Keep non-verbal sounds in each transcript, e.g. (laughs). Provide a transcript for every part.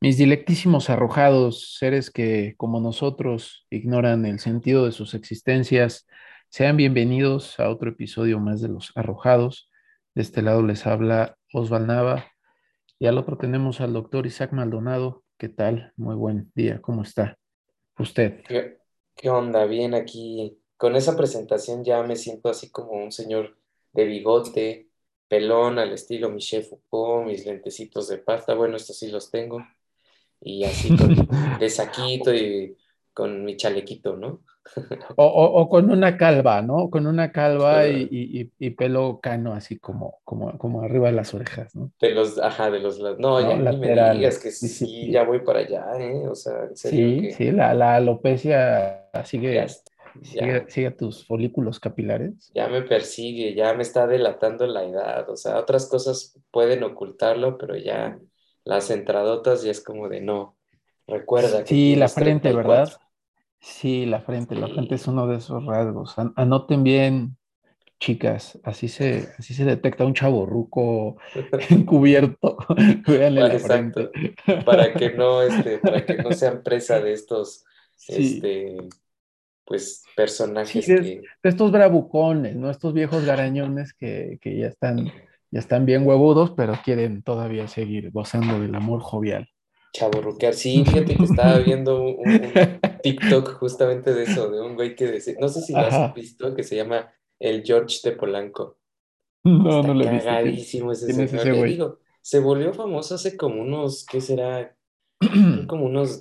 Mis dilectísimos arrojados, seres que, como nosotros, ignoran el sentido de sus existencias, sean bienvenidos a otro episodio más de Los Arrojados. De este lado les habla Osval Nava y al otro tenemos al doctor Isaac Maldonado. ¿Qué tal? Muy buen día. ¿Cómo está usted? ¿Qué, qué onda? Bien, aquí con esa presentación ya me siento así como un señor de bigote, pelón al estilo Michel Foucault, mis lentecitos de pasta, bueno, estos sí los tengo, y así con (laughs) de saquito y con mi chalequito, ¿no? (laughs) O, o- o con una calva, ¿no? Con una calva y, y- pelo cano, así como, como, como arriba de las orejas, ¿no? De los, ajá, de los, no, ¿No? ya ni me digas que Sí, sí, sí, ya voy para allá, ¿eh? O sea, en serio Sí, que sí, la, la alopecia ya, sigue, tus folículos capilares. ya me persigue, ya me está delatando la edad, o sea, otras cosas pueden ocultarlo, pero ya las entradotas ya es como de no, recuerda que Sí, la frente, ¿verdad? Sí, la frente, la frente es uno de esos rasgos. An- anoten bien, chicas, así se, así se detecta un chavorruco (laughs) encubierto. Véanle Para- la frente. Exacto, para que no, este, (laughs) para que no sean presa de estos, Sí, este, pues, sí, personajes de, que, de estos bravucones, ¿no? Estos viejos garañones que, que ya están, ya están bien huevudos, pero quieren todavía seguir gozando del amor jovial. chavorruquear. Sí, fíjate que estaba viendo un, TikTok justamente de eso, de un güey que decía, no sé si lo has visto, que se llama el George de Polanco. No, no lo he visto. ¿Quién, cagadísimo ese es ese Le güey? digo, se volvió famoso hace como unos, ¿qué será? (clears throat) Como unos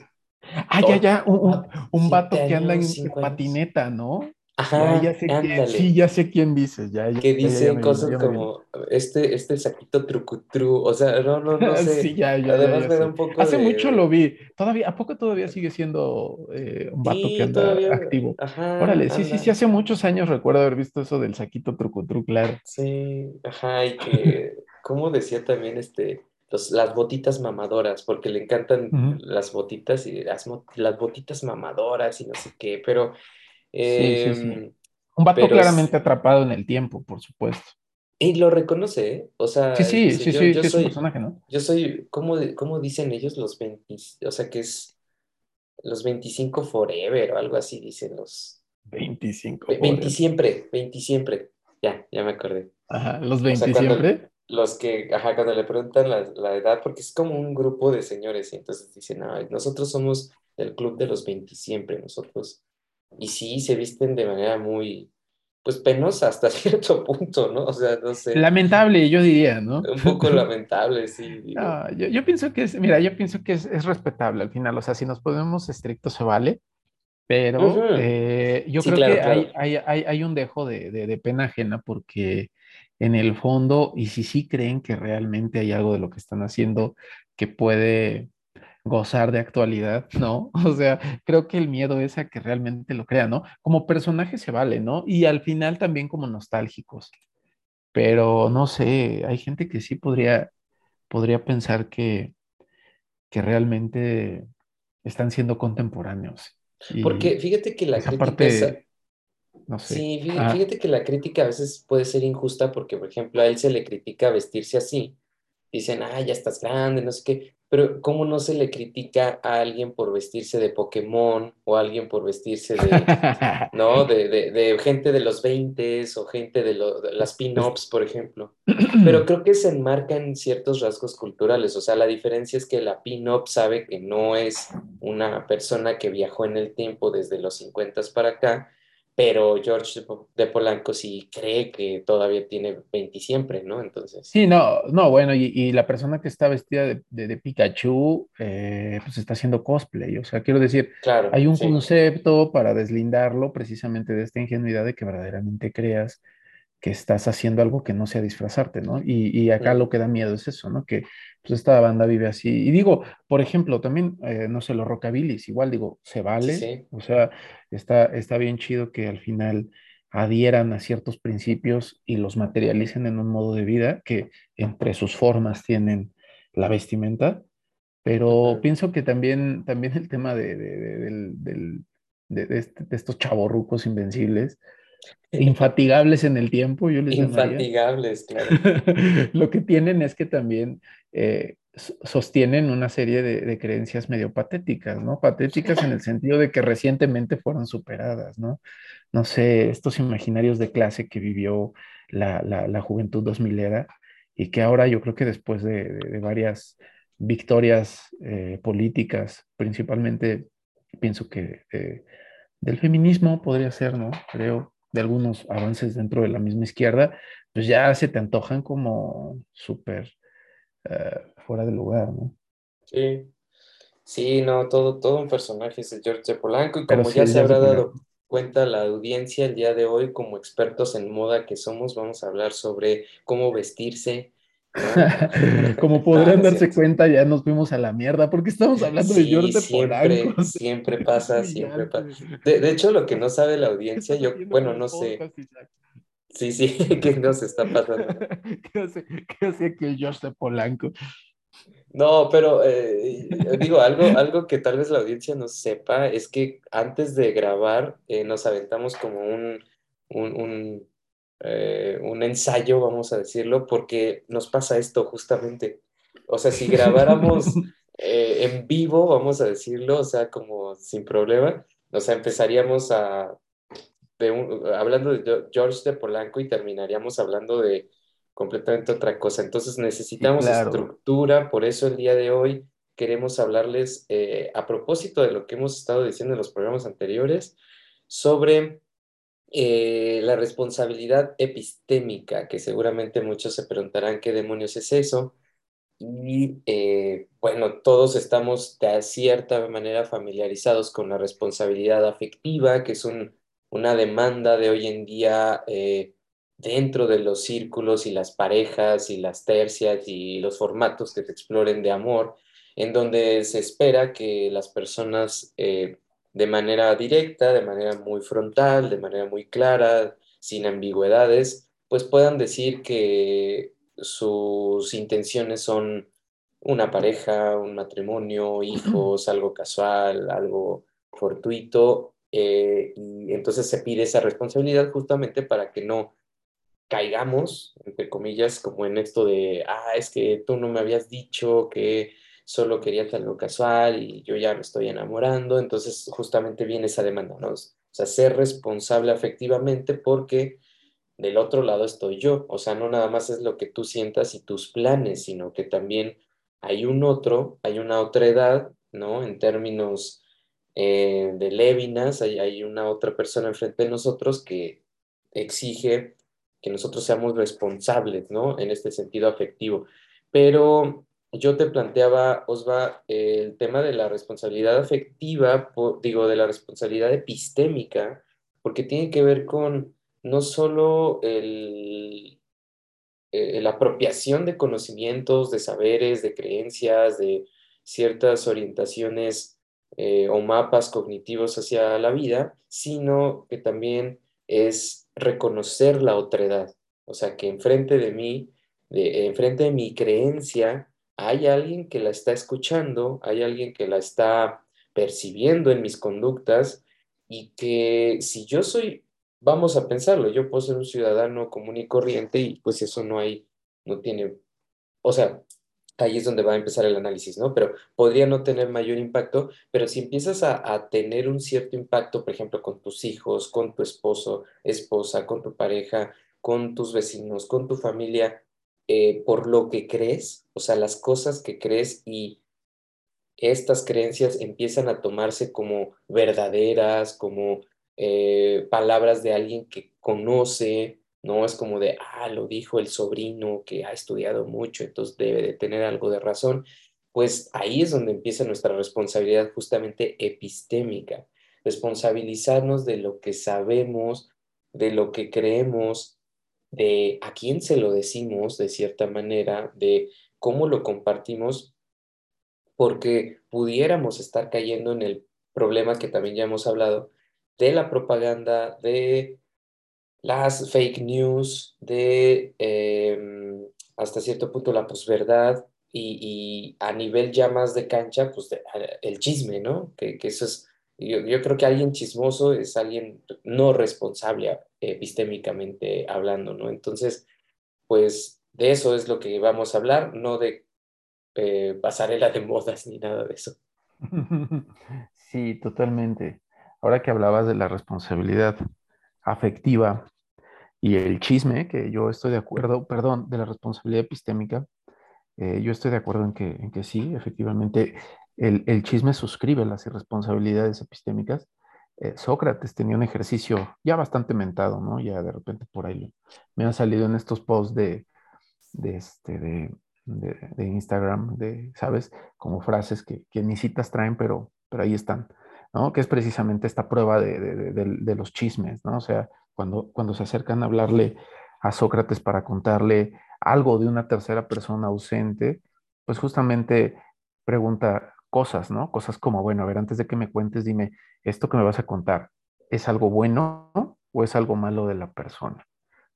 Ah, ya, ya, un, un- vato que anda en, patineta, ¿no? Ya, ya Ajá, sé quién, sí, ya sé quién dices, ya, ya, que ya dicen cosas como este, este saquito trucutru, o sea, no, no, no (laughs) Sí, sé, ya, ya, ya, además me da un poco Hace de, mucho lo vi. Todavía, ¿a poco todavía sigue siendo eh, un vato que sí, anda todavía, activo? ajá, Órale, sí, sí, sí, hace muchos años recuerdo haber visto eso del saquito trucutru, claro. sí, ajá, y que, como decía también, este, los, las botitas mamadoras, porque le encantan las botitas y las, las botitas mamadoras y no sé qué, pero, Sí, sí, sí. em, Un vato claramente atrapado en el tiempo, por supuesto. y lo reconoce, ¿eh? O sea, sí, sí, yo, sí, yo sí, es un soy, personaje, ¿no? yo soy, ¿cómo, cómo dicen ellos los 20? O sea, que es Los 25 forever o algo así dicen los... 25 ve- 20 forever. siempre, 20 siempre. Ya, ya me acordé. Ajá, los O sea, 20 cuando siempre. Los que, ajá, cuando le preguntan la, la edad, porque es como un grupo de señores y entonces dicen, "Ay, nosotros somos del club de los 20 siempre, nosotros. Y sí, se visten de manera muy, pues penosa hasta (laughs) cierto punto, ¿no? O sea, no sé, Lamentable, yo diría, ¿no? un poco (laughs) lamentable, sí. No, yo, yo pienso que es, mira, yo pienso que es, es respetable al final, o sea, si nos ponemos estrictos se vale, pero Ujú. eh, yo Sí, creo claro, que claro. hay, hay, hay, hay un dejo de, de, de pena ajena porque en el fondo, y si sí creen que realmente hay algo de lo que están haciendo que puede gozar de actualidad, (laughs) ¿no? O sea, creo que el miedo es a que realmente lo crean, ¿no? Como personaje se vale, ¿no? Y al final también como nostálgicos, pero no sé, hay gente que sí podría, podría pensar que que realmente están siendo contemporáneos. Porque fíjate que la esa crítica parte, no sé. Sí, fí- fíjate que la crítica a veces puede ser injusta porque, por ejemplo, a él se le critica vestirse así. Dicen, ah, ya estás grande, no sé qué. Pero ¿cómo no se le critica a alguien por vestirse de Pokémon o a alguien por vestirse de, (laughs) ¿no? De, de, de gente de los 20 o gente de, lo- de las pin-ups, por ejemplo. (clears throat) Pero creo que se enmarcan ciertos rasgos culturales. O sea, la diferencia es que la pin-up sabe que no es una persona que viajó en el tiempo desde los 50 para acá, pero George de Po- de Polanco sí cree que todavía tiene 20 siempre, ¿no? Entonces, Sí, no, no, bueno, y, y la persona que está vestida de, de- de Pikachu, eh, pues está haciendo cosplay. O sea, quiero decir, claro, hay un sí. concepto para deslindarlo precisamente de esta ingenuidad de que verdaderamente creas que estás haciendo algo que no sea disfrazarte, ¿no? Y, y acá lo que da miedo es eso, ¿no? Que pues esta banda vive así. Y digo, por ejemplo, también, eh, no sé, los rockabilis, igual digo, se vale, sí. o sea, está, está bien chido que al final adhieran a ciertos principios y los materialicen en un modo de vida que entre sus formas tienen la vestimenta, pero pienso que también, también el tema de, de- de este- de estos chavorrucos invencibles, infatigables en el tiempo, yo les llamaría. Infatigables, claro. (laughs) Lo que tienen es que también eh, sostienen una serie de, de, creencias medio patéticas, ¿no? Patéticas en el sentido de que recientemente fueron superadas, ¿no? No sé, estos imaginarios de clase que vivió la, la, la juventud 2000 era y que ahora yo creo que después de, de varias victorias eh, políticas, principalmente pienso que eh, del feminismo podría ser, ¿no? Creo, de algunos avances dentro de la misma izquierda, pues ya se te antojan como súper uh, fuera de lugar, ¿no? Sí, sí, no, todo, todo un personaje es el George Polanco y como ya se habrá dado cuenta la audiencia el día de hoy, como expertos en moda que somos, vamos a hablar sobre cómo vestirse, (laughs) Como podrán darse cuenta, ya nos fuimos a la mierda porque estamos hablando de George siempre, Polanco. (laughs) Siempre pasa, (laughs) siempre pasa. De, hecho, lo que no sabe la audiencia, yo, bueno, no sé. Sí, sí, ¿qué nos está pasando? ¿Qué hace, qué hace aquí el George de Polanco? No, pero eh, digo, algo, algo que tal vez la audiencia no sepa es que antes de grabar eh, nos aventamos como un, un eh, un ensayo, vamos a decirlo, porque nos pasa esto justamente. O sea, si grabáramos (laughs) eh, en vivo, vamos a decirlo, o sea, como sin problema, o sea, empezaríamos a, hablando de George de Polanco y terminaríamos hablando de completamente otra cosa. Entonces necesitamos estructura, por eso el día de hoy queremos hablarles eh, a propósito de lo que hemos estado diciendo en los programas anteriores sobre eh, la responsabilidad epistémica, que seguramente muchos se preguntarán qué demonios es eso. Y eh, bueno, todos estamos de cierta manera familiarizados con la responsabilidad afectiva, que es una demanda de hoy en día eh, dentro de los círculos y las parejas y las tercias y los formatos que se exploren de amor, en donde se espera que las personas de manera directa, de manera muy frontal, de manera muy clara, sin ambigüedades, pues puedan decir que sus intenciones son una pareja, un matrimonio, (clears throat) hijos, algo casual, algo fortuito, eh, y entonces se pide esa responsabilidad justamente para que no caigamos, entre comillas, como en esto de, ah, es que tú no me habías dicho que solo quería algo casual y yo ya me estoy enamorando, entonces justamente viene esa demanda, ¿no? O sea, ser responsable afectivamente porque del otro lado estoy yo, o sea, no nada más es lo que tú sientas y tus planes, sino que también hay un otro, hay una otra edad, ¿no? En términos eh, de Levinas, hay, hay una otra persona enfrente de nosotros que exige que nosotros seamos responsables, ¿no? En este sentido afectivo. Pero yo te planteaba, Osva, el tema de la responsabilidad afectiva, digo, de la responsabilidad epistémica, porque tiene que ver con no solo el, eh, la apropiación de conocimientos, de saberes, de creencias, de ciertas orientaciones eh, o mapas cognitivos hacia la vida, sino que también es reconocer la otredad. O sea, que enfrente de mí, de, enfrente de mi creencia, hay alguien que la está escuchando, hay alguien que la está percibiendo en mis conductas y que si yo soy, vamos a pensarlo, yo puedo ser un ciudadano común y corriente y pues eso no hay, no tiene, o sea, ahí es donde va a empezar el análisis, ¿no? Pero podría no tener mayor impacto, pero si empiezas a, a, tener un cierto impacto, por ejemplo, con tus hijos, con tu esposo, esposa, con tu pareja, con tus vecinos, con tu familia, eh, por lo que crees, o sea, las cosas que crees y estas creencias empiezan a tomarse como verdaderas, como eh, palabras de alguien que conoce, ¿no? Es como de, ah, lo dijo el sobrino que ha estudiado mucho, entonces debe de tener algo de razón. Pues ahí es donde empieza nuestra responsabilidad justamente epistémica, responsabilizarnos de lo que sabemos, de lo que creemos, de a quién se lo decimos de cierta manera, de cómo lo compartimos, porque pudiéramos estar cayendo en el problema que también ya hemos hablado de la propaganda, de las fake news, de em, hasta cierto punto la posverdad y, y, a nivel ya más de cancha, pues el chisme, ¿no? Que, que eso es Yo, creo que alguien chismoso es alguien no responsable epistémicamente hablando, ¿no? Entonces, pues de eso es lo que vamos a hablar, no de eh, pasarela de modas ni nada de eso. (laughs) Sí, totalmente. Ahora que hablabas de la responsabilidad afectiva y el chisme, que yo estoy de acuerdo, perdón, de la responsabilidad epistémica, eh, yo estoy de acuerdo en que, en que sí, efectivamente, el, el chisme suscribe las irresponsabilidades epistémicas. Eh, Sócrates tenía un ejercicio ya bastante mentado, ¿no? Ya de repente por ahí me han salido en estos posts de, de, este, de, de, Instagram, de, ¿sabes? Como frases que, que, ni citas traen, pero, pero ahí están, ¿no? Que es precisamente esta prueba de, los chismes, ¿no? O sea, cuando, cuando se acercan a hablarle a Sócrates para contarle algo de una tercera persona ausente, pues justamente pregunta cosas, ¿no? Cosas como, bueno, a ver, antes de que me cuentes, dime, ¿esto que me vas a contar es algo bueno o es algo malo de la persona?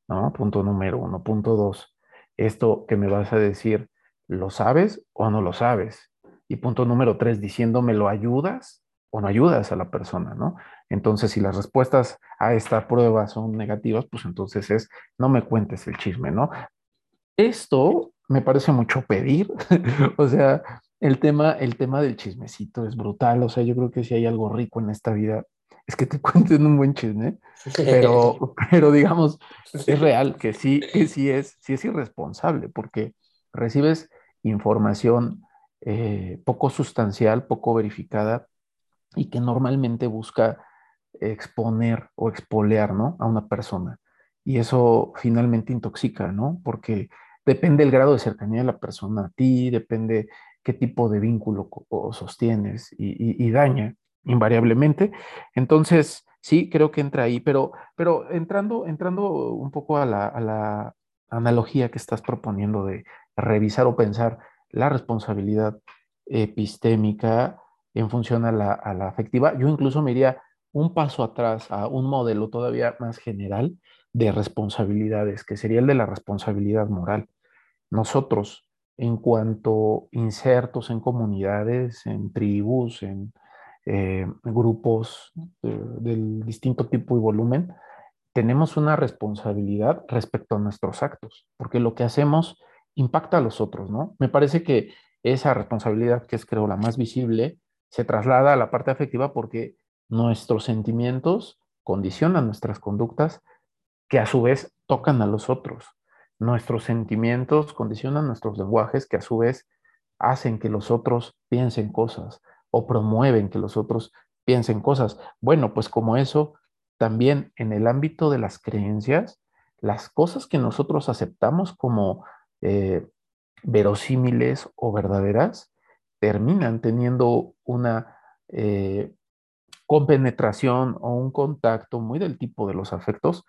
¿No? Punto número uno. Punto dos, esto que me vas a decir, ¿lo sabes o no lo sabes? Y punto número tres, diciéndome, ¿lo ayudas o no ayudas a la persona, ¿no? Entonces, si las respuestas a esta prueba son negativas, pues entonces es, no me cuentes el chisme, ¿no? Esto me parece mucho pedir, (laughs) o sea, el tema, el tema del chismecito es brutal, o sea, yo creo que si hay algo rico en esta vida, es que te (laughs) cuenten un buen chisme, (laughs) pero, pero digamos, es real que sí, que sí es, sí es irresponsable, porque recibes información eh, poco sustancial, poco verificada, y que normalmente busca exponer o expolear, ¿no? A una persona. Y eso finalmente intoxica, ¿no? Porque depende el grado de cercanía de la persona a ti, depende qué tipo de vínculo sostienes y, daña invariablemente. Entonces, sí, creo que entra ahí, pero, pero entrando, entrando un poco a la, a la analogía que estás proponiendo de revisar o pensar la responsabilidad epistémica en función a la, a la afectiva, yo incluso me iría un paso atrás a un modelo todavía más general de responsabilidades, que sería el de la responsabilidad moral. Nosotros, en cuanto insertos en comunidades, en tribus, en eh, grupos de, del distinto tipo y volumen, tenemos una responsabilidad respecto a nuestros actos, porque lo que hacemos impacta a los otros, ¿no? Me parece que esa responsabilidad, que es creo la más visible, se traslada a la parte afectiva porque nuestros sentimientos condicionan nuestras conductas que a su vez tocan a los otros. Nuestros sentimientos condicionan nuestros lenguajes que a su vez hacen que los otros piensen cosas o promueven que los otros piensen cosas. Bueno, pues como eso, también en el ámbito de las creencias, las cosas que nosotros aceptamos como eh, verosímiles o verdaderas, terminan teniendo una eh, compenetración o un contacto muy del tipo de los afectos,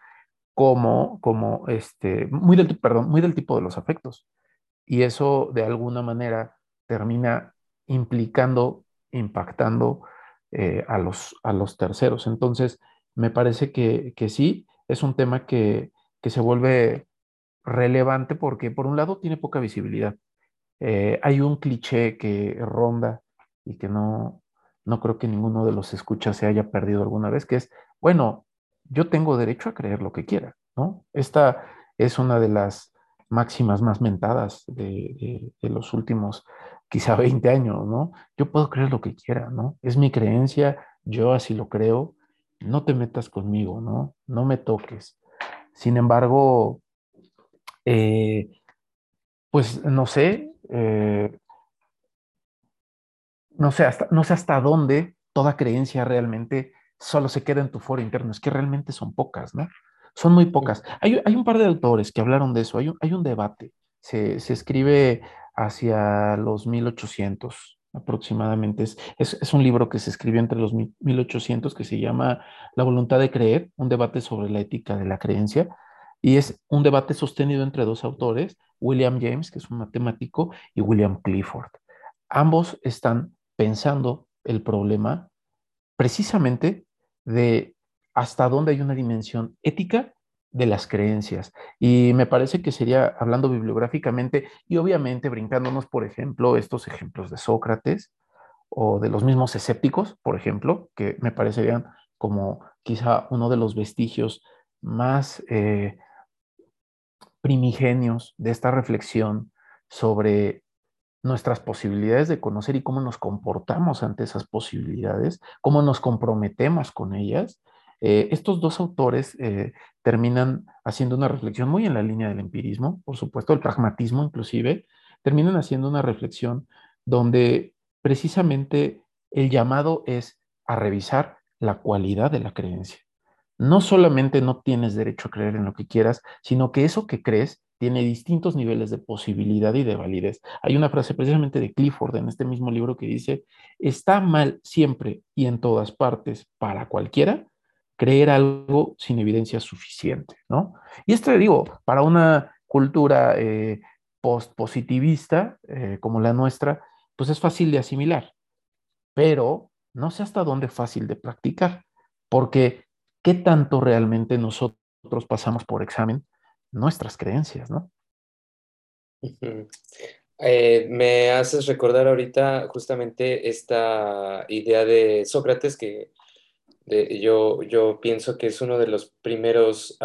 como, como este, muy del, perdón, muy del tipo de los afectos. Y eso de alguna manera termina implicando, impactando eh, a, los, a los terceros. Entonces, me parece que, que sí, es un tema que, que, se vuelve relevante porque por un lado tiene poca visibilidad. Eh, hay un cliché que ronda y que no, no creo que ninguno de los escuchas se haya perdido alguna vez, que es, bueno, yo tengo derecho a creer lo que quiera, ¿no? Esta es una de las máximas más mentadas de, los últimos quizá (laughs) 20 años, ¿no? Yo puedo creer lo que quiera, ¿no? Es mi creencia, yo así lo creo, no te metas conmigo, ¿no? No me toques. Sin embargo, eh, pues no sé, eh, no sé, hasta, no sé hasta dónde toda creencia realmente solo se queda en tu foro interno. Es que realmente son pocas, ¿no? Son muy pocas. Hay, un par de autores que hablaron de eso. Hay un, hay un debate. Se, escribe hacia los 1800 aproximadamente. Es, es, un libro que se escribió entre los 1800 que se llama La voluntad de creer, un debate sobre la ética de la creencia. Y es un debate sostenido entre dos autores, William James, que es un matemático, y William Clifford. Ambos están pensando el problema precisamente de hasta dónde hay una dimensión ética de las creencias. Y me parece que sería, hablando bibliográficamente y obviamente brincándonos, por ejemplo, estos ejemplos de Sócrates o de los mismos escépticos, por ejemplo, que me parecerían como quizá uno de los vestigios más eh, primigenios de esta reflexión sobre nuestras posibilidades de conocer y cómo nos comportamos ante esas posibilidades, cómo nos comprometemos con ellas. Eh, estos dos autores eh, terminan haciendo una reflexión muy en la línea del empirismo, por supuesto, el pragmatismo inclusive, terminan haciendo una reflexión donde precisamente el llamado es a revisar la cualidad de la creencia. No solamente no tienes derecho a creer en lo que quieras, sino que eso que crees tiene distintos niveles de posibilidad y de validez. Hay una frase precisamente de Clifford en este mismo libro que dice, está mal siempre y en todas partes para cualquiera creer algo sin evidencia suficiente, ¿no? Y esto digo, para una cultura eh, post-positivista eh, como la nuestra, pues es fácil de asimilar, pero no sé hasta dónde fácil de practicar, porque ¿qué tanto realmente nosotros pasamos por examen nuestras creencias, ¿no? Eh, me haces recordar ahorita justamente esta idea de Sócrates que yo, yo pienso que es uno de los primeros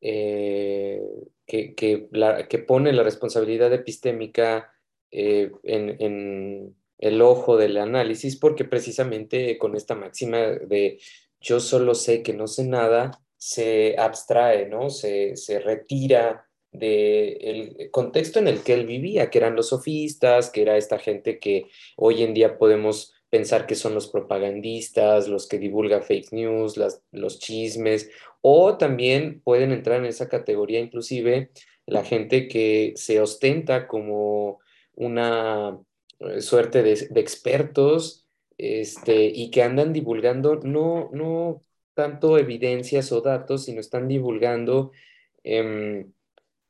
eh, que, que, pone la responsabilidad epistémica eh, en, en, el ojo del análisis porque precisamente con esta máxima de yo solo sé que no sé nada, se abstrae, ¿no? Se, retira del contexto en el que él vivía, que eran los sofistas, que era esta gente que hoy en día podemos pensar que son los propagandistas, los que divulgan fake news, los chismes, o también pueden entrar en esa categoría inclusive la gente que se ostenta como una eh, suerte de, de expertos este, y que andan divulgando no, no tanto evidencias o datos, sino están divulgando em,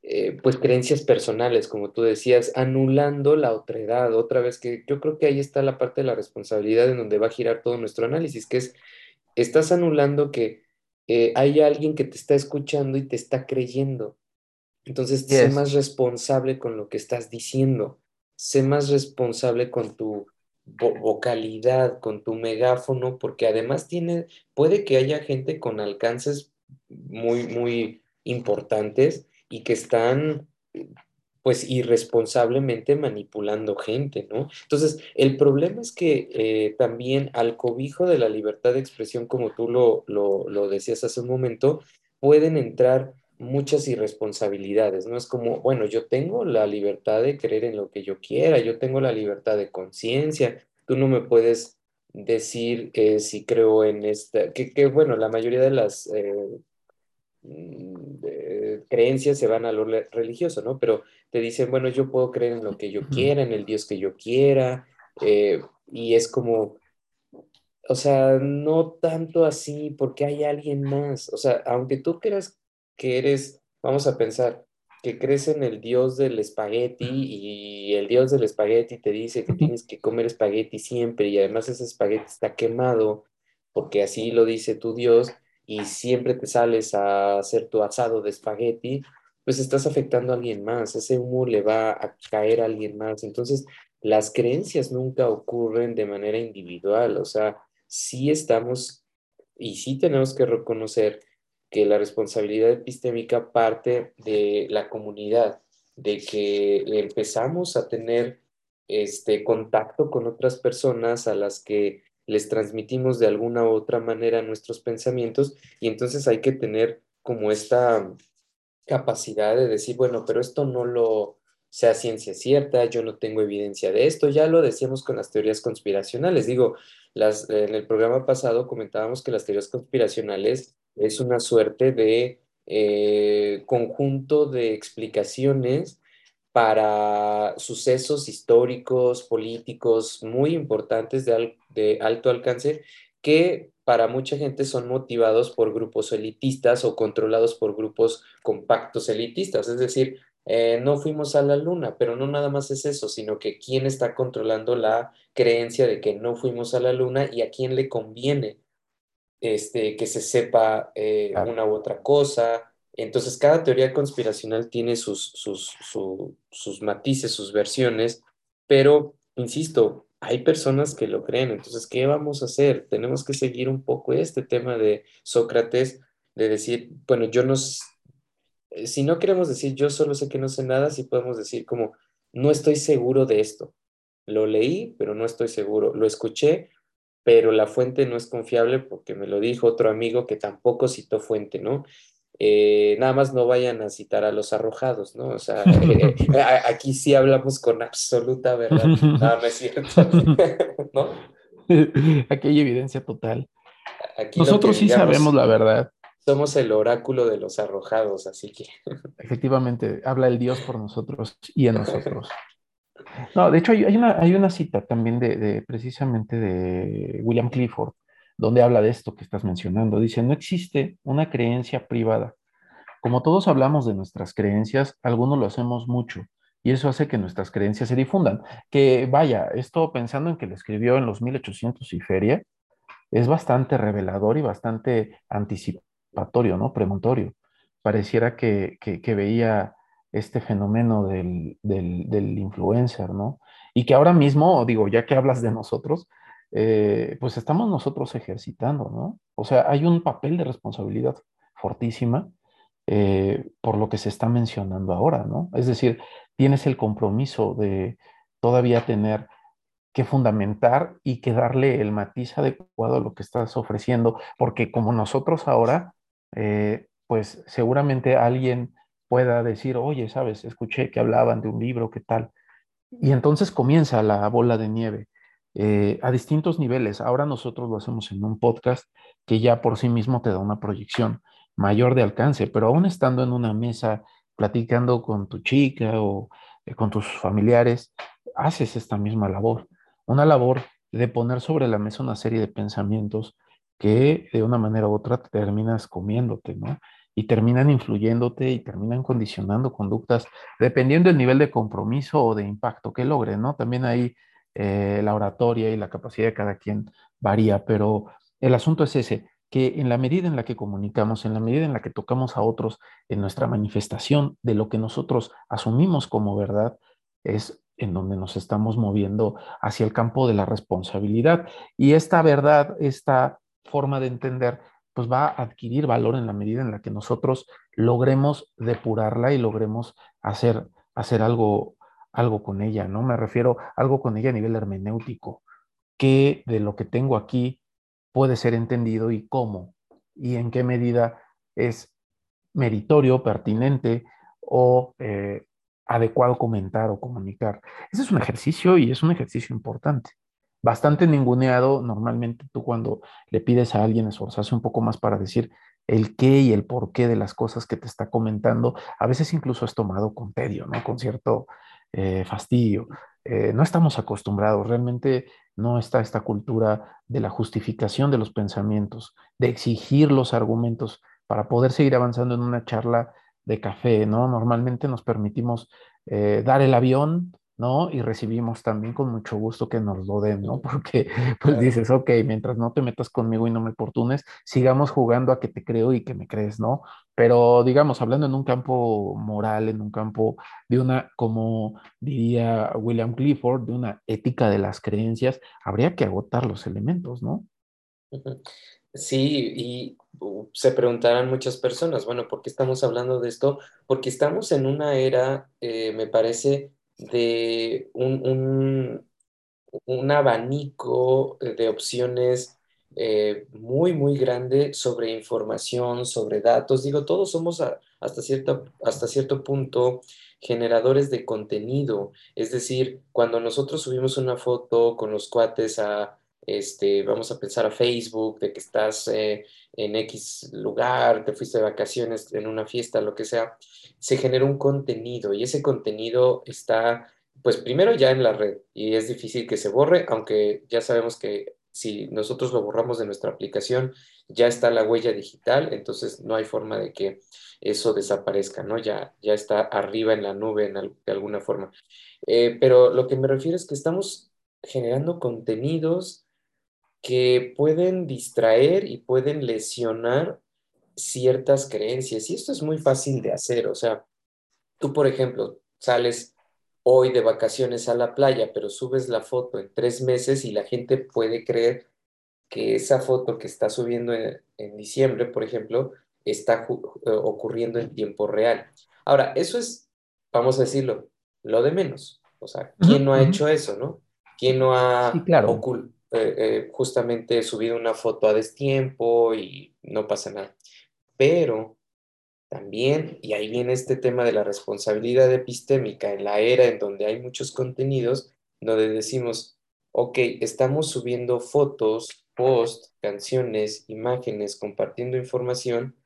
eh, pues creencias personales, como tú decías, anulando la otredad. Otra vez que yo creo que ahí está la parte de la responsabilidad en donde va a girar todo nuestro análisis, que es, estás anulando que eh, hay alguien que te está escuchando y te está creyendo. Entonces, sé más responsable con lo que estás diciendo, sé más responsable con tu vocalidad, con tu megáfono, porque además tiene, puede que haya gente con alcances muy, muy importantes y que están pues irresponsablemente manipulando gente, ¿no? Entonces, el problema es que eh, también al cobijo de la libertad de expresión, como tú lo, lo, lo decías hace un momento, pueden entrar muchas irresponsabilidades, ¿no? Es como, bueno, yo tengo la libertad de creer en lo que yo quiera, yo tengo la libertad de conciencia, tú no me puedes decir que si creo en esta, que, bueno, la mayoría de las eh, mm, creencias se van a lo religioso, ¿no? Pero te dicen, bueno, yo puedo creer en lo que yo quiera, en el Dios que yo quiera, eh, y es como, o sea, no tanto así, porque hay alguien más, o sea, aunque tú creas que eres, vamos a pensar, que crees en el dios del espagueti y el dios del espagueti te dice que tienes que comer espagueti siempre y además ese espagueti está quemado porque así lo dice tu dios y siempre te sales a hacer tu asado de espagueti, pues estás afectando a alguien más, ese humo le va a caer a alguien más. Entonces, las creencias nunca ocurren de manera individual, o sea, sí estamos y sí tenemos que reconocer que la responsabilidad epistémica parte de la comunidad, de que empezamos a tener este contacto con otras personas a las que les transmitimos de alguna u otra manera nuestros pensamientos y entonces hay que tener como esta capacidad de decir, bueno, pero esto no lo sea ciencia cierta, yo no tengo evidencia de esto, ya lo decíamos con las teorías conspiracionales, digo, las, en el programa pasado comentábamos que las teorías conspiracionales es una suerte de eh, conjunto de explicaciones para sucesos históricos, políticos muy importantes de, de alto alcance que para mucha gente son motivados por grupos elitistas o controlados por grupos compactos elitistas. Es decir, eh, no fuimos a la luna, pero no nada más es eso, sino que quién está controlando la creencia de que no fuimos a la luna y a quién le conviene este, que se sepa eh, una u otra cosa. Entonces, cada teoría conspiracional tiene sus, sus, sus matices, sus versiones, pero, insisto, hay personas que lo creen. Entonces, ¿qué vamos a hacer? Tenemos que seguir un poco este tema de Sócrates, de decir, bueno, yo no, eh, si no queremos decir yo solo sé que no sé nada, sí podemos decir como, no estoy seguro de esto. Lo leí, pero no estoy seguro. Lo escuché, pero la fuente no es confiable porque me lo dijo otro amigo que tampoco citó fuente, ¿no? Eh, nada más no vayan a citar a los arrojados, ¿no? O sea, eh, (laughs) eh, aquí sí hablamos con absoluta verdad, (laughs) nada, no es cierto, (laughs) ¿no? Aquí hay evidencia total. Nosotros sí sabemos la verdad. Somos el oráculo de los arrojados, así que. Efectivamente, habla el Dios por nosotros y en nosotros. No, de hecho hay, una, hay una cita también de, precisamente de William Clifford, donde habla de esto que estás mencionando. Dice, no existe una creencia privada. Como todos hablamos de nuestras creencias, algunos lo hacemos mucho y eso hace que nuestras creencias se difundan. Que vaya, esto pensando en que lo escribió en los 1800 y feria, es bastante revelador y bastante anticipatorio, ¿no? Premontorio. Pareciera que, que veía este fenómeno del, del, influencer, ¿no? Y que ahora mismo, digo, ya que hablas de nosotros, eh, pues estamos nosotros ejercitando, ¿no? O sea, hay un papel de responsabilidad fortísima eh, por lo que se está mencionando ahora, ¿no? Es decir, tienes el compromiso de todavía tener que fundamentar y que darle el matiz adecuado a lo que estás ofreciendo, porque como nosotros ahora, eh, pues seguramente alguien pueda decir, oye, sabes, escuché que hablaban de un libro, ¿qué tal? Y entonces comienza la bola de nieve eh, a distintos niveles. Ahora nosotros lo hacemos en un podcast que ya por sí mismo te da una proyección mayor de alcance, pero aún estando en una mesa platicando con tu chica o eh, con tus familiares, haces esta misma labor, una labor de poner sobre la mesa una serie de pensamientos que de una manera u otra terminas comiéndote, ¿no? Y terminan influyéndote y terminan condicionando conductas dependiendo del nivel de compromiso o de impacto que logre, ¿no? También ahí eh, la oratoria y la capacidad de cada quien varía, pero el asunto es ese, que en la medida en la que comunicamos, en la medida en la que tocamos a otros en nuestra manifestación de lo que nosotros asumimos como verdad, es en donde nos estamos moviendo hacia el campo de la responsabilidad. Y esta verdad, esta forma de entender, pues va a adquirir valor en la medida en la que nosotros logremos depurarla y logremos hacer, hacer algo, algo con ella, ¿no? Me refiero a algo con ella a nivel hermenéutico, qué de lo que tengo aquí puede ser entendido y cómo, y en qué medida es meritorio, pertinente o eh, adecuado comentar o comunicar. Ese es un ejercicio y es un ejercicio importante bastante ninguneado. Normalmente tú cuando le pides a alguien esforzarse un poco más para decir el qué y el por qué de las cosas que te está comentando, a veces incluso es tomado con tedio, ¿no? Con cierto eh, fastidio. Eh, no estamos acostumbrados, realmente no está esta cultura de la justificación de los pensamientos, de exigir los argumentos para poder seguir avanzando en una charla de café, ¿no? Normalmente nos permitimos eh, dar el avión, ¿no? Y recibimos también con mucho gusto que nos lo den, ¿no? Porque (laughs) pues dices, ok, mientras no te metas conmigo y no me oportunes, sigamos jugando a que te creo y que me crees, ¿no? Pero digamos, hablando en un campo moral, en un campo de una, como diría William Clifford, de una ética de las creencias, habría que agotar los elementos, ¿no? Sí, y uh, se preguntarán muchas personas, bueno, ¿por qué estamos hablando de esto? Porque estamos en una era, eh, me parece, de un, un, abanico de opciones eh, muy, muy grande sobre información, sobre datos. Digo, todos somos hasta, hasta cierto punto generadores de contenido. Es decir, cuando nosotros subimos una foto con los cuates a, este, vamos a pensar a Facebook, de que estás eh, en X lugar, te fuiste de vacaciones en una fiesta, lo que sea, se genera un contenido y ese contenido está, pues primero ya en la red y es difícil que se borre, aunque ya sabemos que si nosotros lo borramos de nuestra aplicación, ya está la huella digital, entonces no hay forma de que eso desaparezca, ¿no? Ya, ya está arriba en la nube en de alguna forma. Eh, pero lo que me refiero es que estamos generando contenidos que pueden distraer y pueden lesionar ciertas creencias. Y esto es muy fácil de hacer. O sea, tú, por ejemplo, sales hoy de vacaciones a la playa, pero subes la foto en tres meses y la gente puede creer que esa foto que está subiendo en, diciembre, por ejemplo, está eh, ocurriendo en tiempo real. Ahora, eso es, vamos a decirlo, lo de menos. O sea, ¿quién no ha hecho eso, no? ¿Quién no ha eh, eh, justamente subido una foto a destiempo y no pasa nada? Pero también, y ahí viene este tema de la responsabilidad epistémica en la era en donde hay muchos contenidos, donde decimos, ok, estamos subiendo fotos, posts, canciones, imágenes, compartiendo información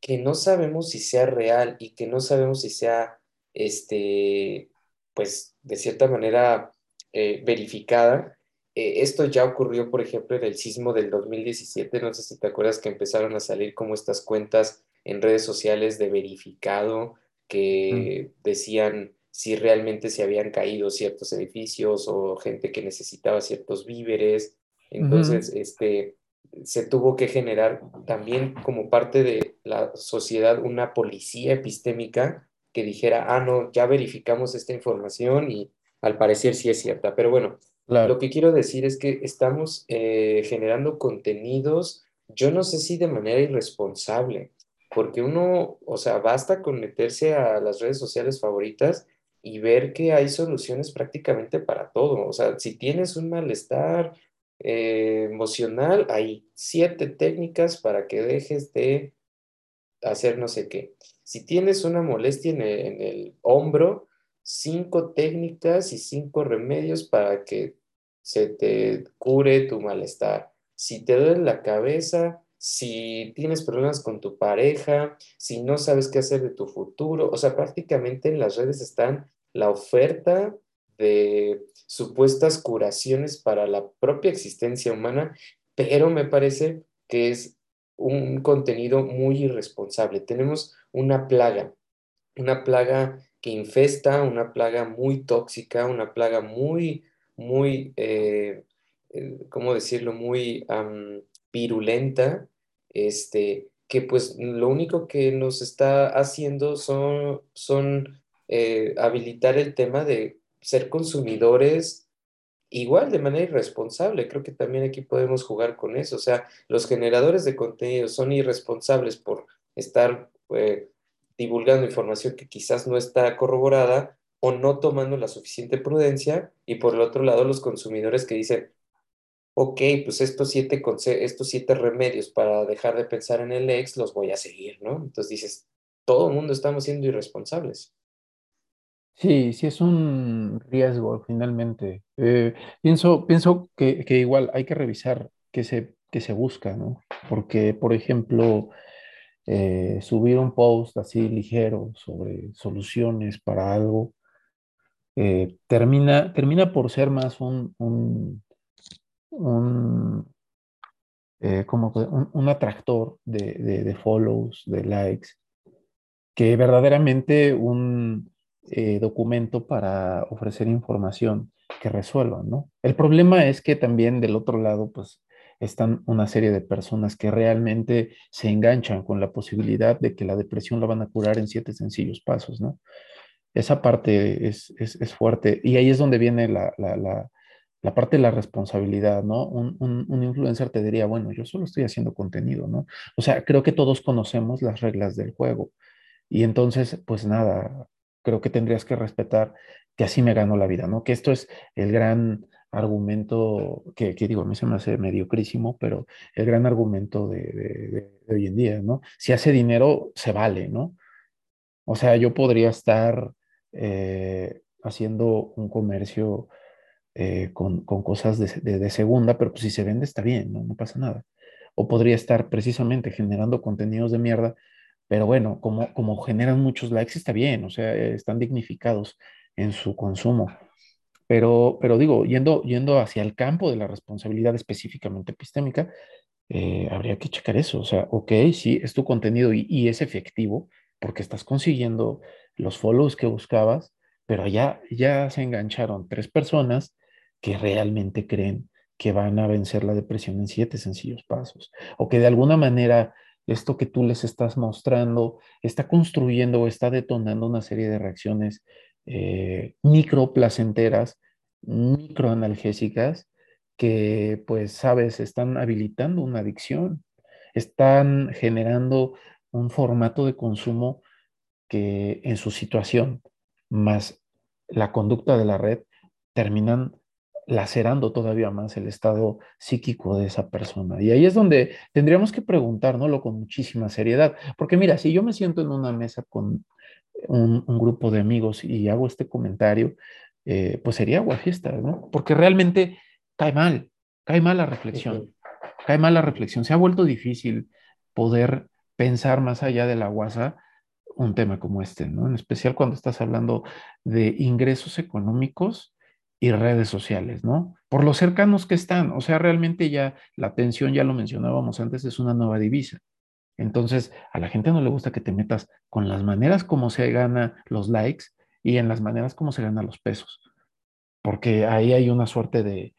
que no sabemos si sea real y que no sabemos si sea, este, pues, de cierta manera eh, verificada. Eh, esto ya ocurrió, por ejemplo, en el sismo del 2017. No sé si te acuerdas que empezaron a salir como estas cuentas en redes sociales de verificado que decían si realmente se habían caído ciertos edificios o gente que necesitaba ciertos víveres. Entonces, este, se tuvo que generar también como parte de la sociedad una policía epistémica que dijera, ah, no, ya verificamos esta información y al parecer sí es cierta. Pero bueno, lo que quiero decir es que estamos eh, generando contenidos, yo no sé si de manera irresponsable, porque uno, o sea, basta con meterse a las redes sociales favoritas y ver que hay soluciones prácticamente para todo. O sea, si tienes un malestar eh, emocional, hay siete técnicas para que dejes de hacer no sé qué. Si tienes una molestia en el, hombro, cinco técnicas y cinco remedios para que se te cure tu malestar. Si te duele la cabeza, si tienes problemas con tu pareja, si no sabes qué hacer de tu futuro. O sea, prácticamente en las redes están la oferta de supuestas curaciones para la propia existencia humana, pero me parece que es un contenido muy irresponsable. Tenemos una plaga, una plaga que infesta, una plaga muy tóxica, una plaga muy, muy, eh, eh, ¿cómo decirlo?, muy virulenta, este, que pues lo único que nos está haciendo son, son eh, habilitar el tema de ser consumidores igual de manera irresponsable. Creo que también aquí podemos jugar con eso. O sea, los generadores de contenido son irresponsables por estar divulgando información que quizás no está corroborada o no tomando la suficiente prudencia. Y por el otro lado, los consumidores que dicen, ok, pues estos siete, estos siete remedios para dejar de pensar en el ex los voy a seguir, ¿no? Entonces dices, todo el mundo estamos siendo irresponsables. Sí, sí es un riesgo finalmente. Eh, pienso pienso que, igual hay que revisar qué se, qué se busca, ¿no? Porque, por ejemplo, eh, subir un post así ligero sobre soluciones para algo eh, termina, termina por ser más un, un, eh, como un, atractor de, follows, de likes, que verdaderamente un eh, documento para ofrecer información que resuelva, ¿no? El problema es que también del otro lado, pues, están una serie de personas que realmente se enganchan con la posibilidad de que la depresión la van a curar en siete sencillos pasos, ¿no? Esa parte es, fuerte y ahí es donde viene la, la parte de la responsabilidad, ¿no? Un, un, influencer te diría, bueno, yo solo estoy haciendo contenido, ¿no? O sea, creo que todos conocemos las reglas del juego. Y entonces, pues nada, creo que tendrías que respetar que así me gano la vida, ¿no? Que esto es el gran argumento que, digo, a mí se me hace mediocrísimo, pero el gran argumento de, hoy en día, ¿no? Si hace dinero, se vale, ¿no? O sea, yo podría estar eh, haciendo un comercio eh, con, cosas de, segunda, pero pues si se vende está bien, ¿no? no pasa nada. O podría estar precisamente generando contenidos de mierda, pero bueno, como, como generan muchos likes está bien, o sea, están dignificados en su consumo. Pero, pero digo, yendo, yendo hacia el campo de la responsabilidad específicamente epistémica, eh, habría que checar eso. O sea, ok, sí, es tu contenido y, y, es efectivo porque estás consiguiendo los follows que buscabas, pero ya, ya se engancharon tres personas que realmente creen que van a vencer la depresión en siete sencillos pasos, o que de alguna manera esto que tú les estás mostrando está construyendo o está detonando una serie de reacciones eh, micro placenteras, micro analgésicas, que pues, sabes, están habilitando una adicción, están generando un formato de consumo que en su situación, más la conducta de la red, terminan lacerando todavía más el estado psíquico de esa persona. Y ahí es donde tendríamos que preguntárnoslo con muchísima seriedad. Porque mira, si yo me siento en una mesa con un, grupo de amigos y hago este comentario, eh, pues sería fiesta, ¿no? Porque realmente cae mal, cae mal la reflexión, cae mal la reflexión. Se ha vuelto difícil poder pensar más allá de la guasa un tema como este, ¿no? En especial cuando estás hablando de ingresos económicos y redes sociales, ¿no? Por lo cercanos que están, o sea, realmente ya la atención, ya lo mencionábamos antes, es una nueva divisa. Entonces, a la gente no le gusta que te metas con las maneras como se gana los likes y en las maneras como se gana los pesos, porque ahí hay una suerte de,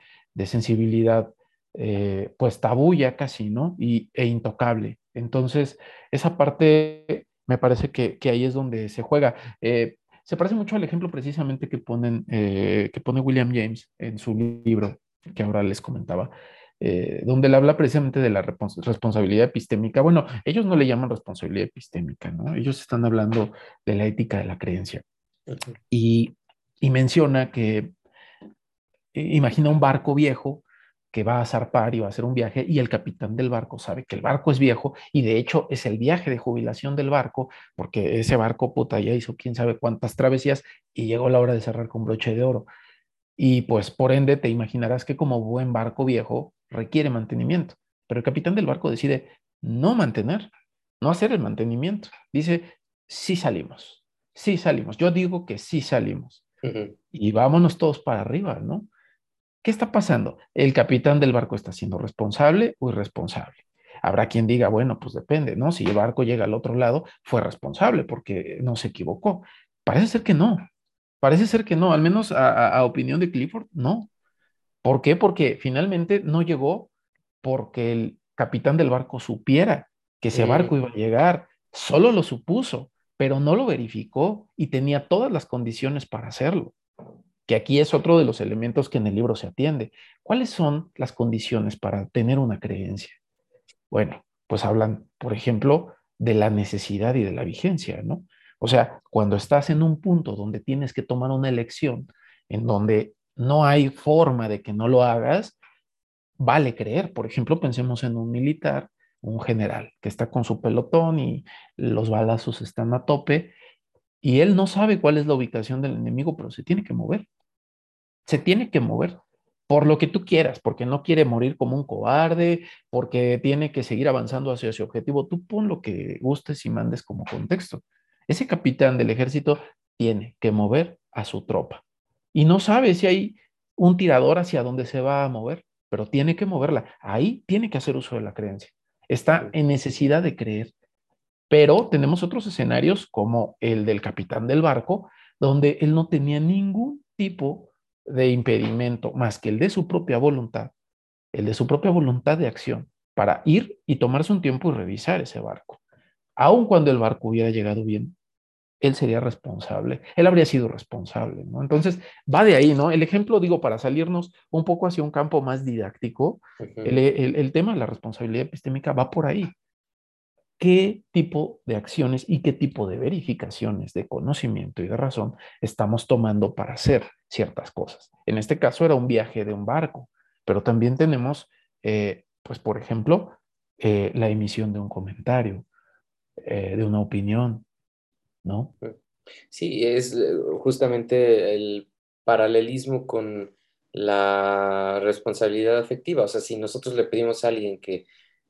sensibilidad, eh, pues tabú ya casi, ¿no? Y, e intocable. Entonces, esa parte me parece que, ahí es donde se juega. Eh, se parece mucho al ejemplo precisamente que, ponen, eh, que pone William James en su libro, que ahora les comentaba, eh, donde él habla precisamente de la responsabilidad epistémica. Bueno, ellos no le llaman responsabilidad epistémica, ¿no? Ellos están hablando de la ética de la creencia. Y, y menciona que imagina un barco viejo que va a zarpar y va a hacer un viaje y el capitán del barco sabe que el barco es viejo y de hecho es el viaje de jubilación del barco porque ese barco puta ya hizo quién sabe cuántas travesías y llegó la hora de cerrar con broche de oro. Y pues por ende te imaginarás que como buen barco viejo requiere mantenimiento, pero el capitán del barco decide no mantener, no hacer el mantenimiento. Dice, sí salimos, sí salimos. Yo digo que sí salimos. Y vámonos todos para arriba, ¿no? ¿Qué está pasando? ¿El capitán del barco está siendo responsable o irresponsable? Habrá quien diga, bueno, pues depende, ¿no? Si el barco llega al otro lado, fue responsable porque no se equivocó. Parece ser que no. Parece ser que no, al menos a, opinión de Clifford, no. ¿Por qué? Porque finalmente no llegó porque el capitán del barco supiera que ese barco iba a llegar. Solo lo supuso, pero no lo verificó y tenía todas las condiciones para hacerlo que aquí es otro de los elementos que en el libro se atiende. ¿Cuáles son las condiciones para tener una creencia? Bueno, pues hablan, por ejemplo, de la necesidad y de la vigencia, ¿no? O sea, cuando estás en un punto donde tienes que tomar una elección, en donde no hay forma de que no lo hagas, vale creer. Por ejemplo, pensemos en un militar, un general, que está con su pelotón y los balazos están a tope, y él no sabe cuál es la ubicación del enemigo, pero se tiene que mover se tiene que mover por lo que tú quieras, porque no quiere morir como un cobarde, porque tiene que seguir avanzando hacia ese objetivo. Tú pon lo que gustes y mandes como contexto. Ese capitán del ejército tiene que mover a su tropa y no sabe si hay un tirador hacia dónde se va a mover, pero tiene que moverla. Ahí tiene que hacer uso de la creencia. Está en necesidad de creer. Pero tenemos otros escenarios como el del capitán del barco, donde él no tenía ningún tipo de impedimento más que el de su propia voluntad, el de su propia voluntad de acción, para ir y tomarse un tiempo y revisar ese barco. Aun cuando el barco hubiera llegado bien, él sería responsable, él habría sido responsable, ¿no? Entonces, va de ahí, ¿no? El ejemplo, digo, para salirnos un poco hacia un campo más didáctico, el, el tema de la responsabilidad epistémica va por ahí qué tipo de acciones y qué tipo de verificaciones de conocimiento y de razón estamos tomando para hacer ciertas cosas. En este caso era un viaje de un barco, pero también tenemos, eh, pues por ejemplo, eh, la emisión de un comentario, eh, de una opinión, ¿no? Sí, es justamente el paralelismo con la responsabilidad afectiva. O sea, si nosotros le pedimos a alguien que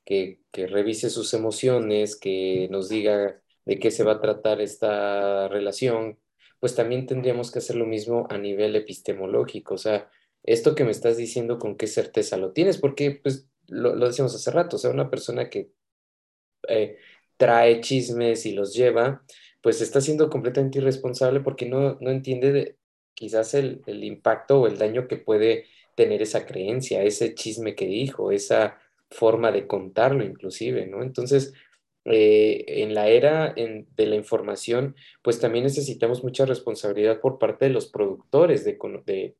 que, revise sus emociones, que nos diga de qué se va a tratar esta relación, pues también tendríamos que hacer lo mismo a nivel epistemológico. O sea, esto que me estás diciendo, ¿con qué certeza lo tienes? Porque, pues, lo, decíamos hace rato, o sea, una persona que eh, trae chismes y los lleva, pues está siendo completamente irresponsable porque no, no entiende quizás el, el impacto o el daño que puede tener esa creencia, ese chisme que dijo, esa forma de contarlo inclusive, ¿no? Entonces, eh, en la era de la información, pues también necesitamos mucha responsabilidad por parte de los productores de,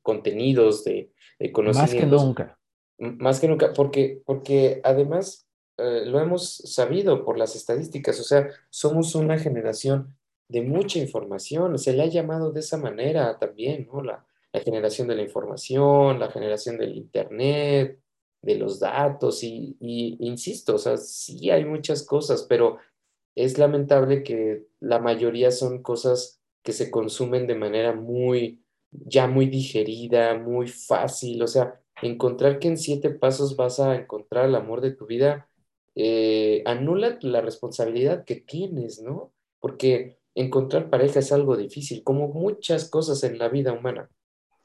contenidos, de, de, conocimientos. Más que nunca. Más que nunca, porque, porque además eh, lo hemos sabido por las estadísticas, o sea, somos una generación de mucha información, se le ha llamado de esa manera también, ¿no? La, la generación de la información, la generación del Internet, de los datos y, insisto, o sea, sí hay muchas cosas, pero es lamentable que la mayoría son cosas que se consumen de manera muy, ya muy digerida, muy fácil, o sea, encontrar que en siete pasos vas a encontrar el amor de tu vida, eh, anula la responsabilidad que tienes, ¿no? Porque encontrar pareja es algo difícil, como muchas cosas en la vida humana.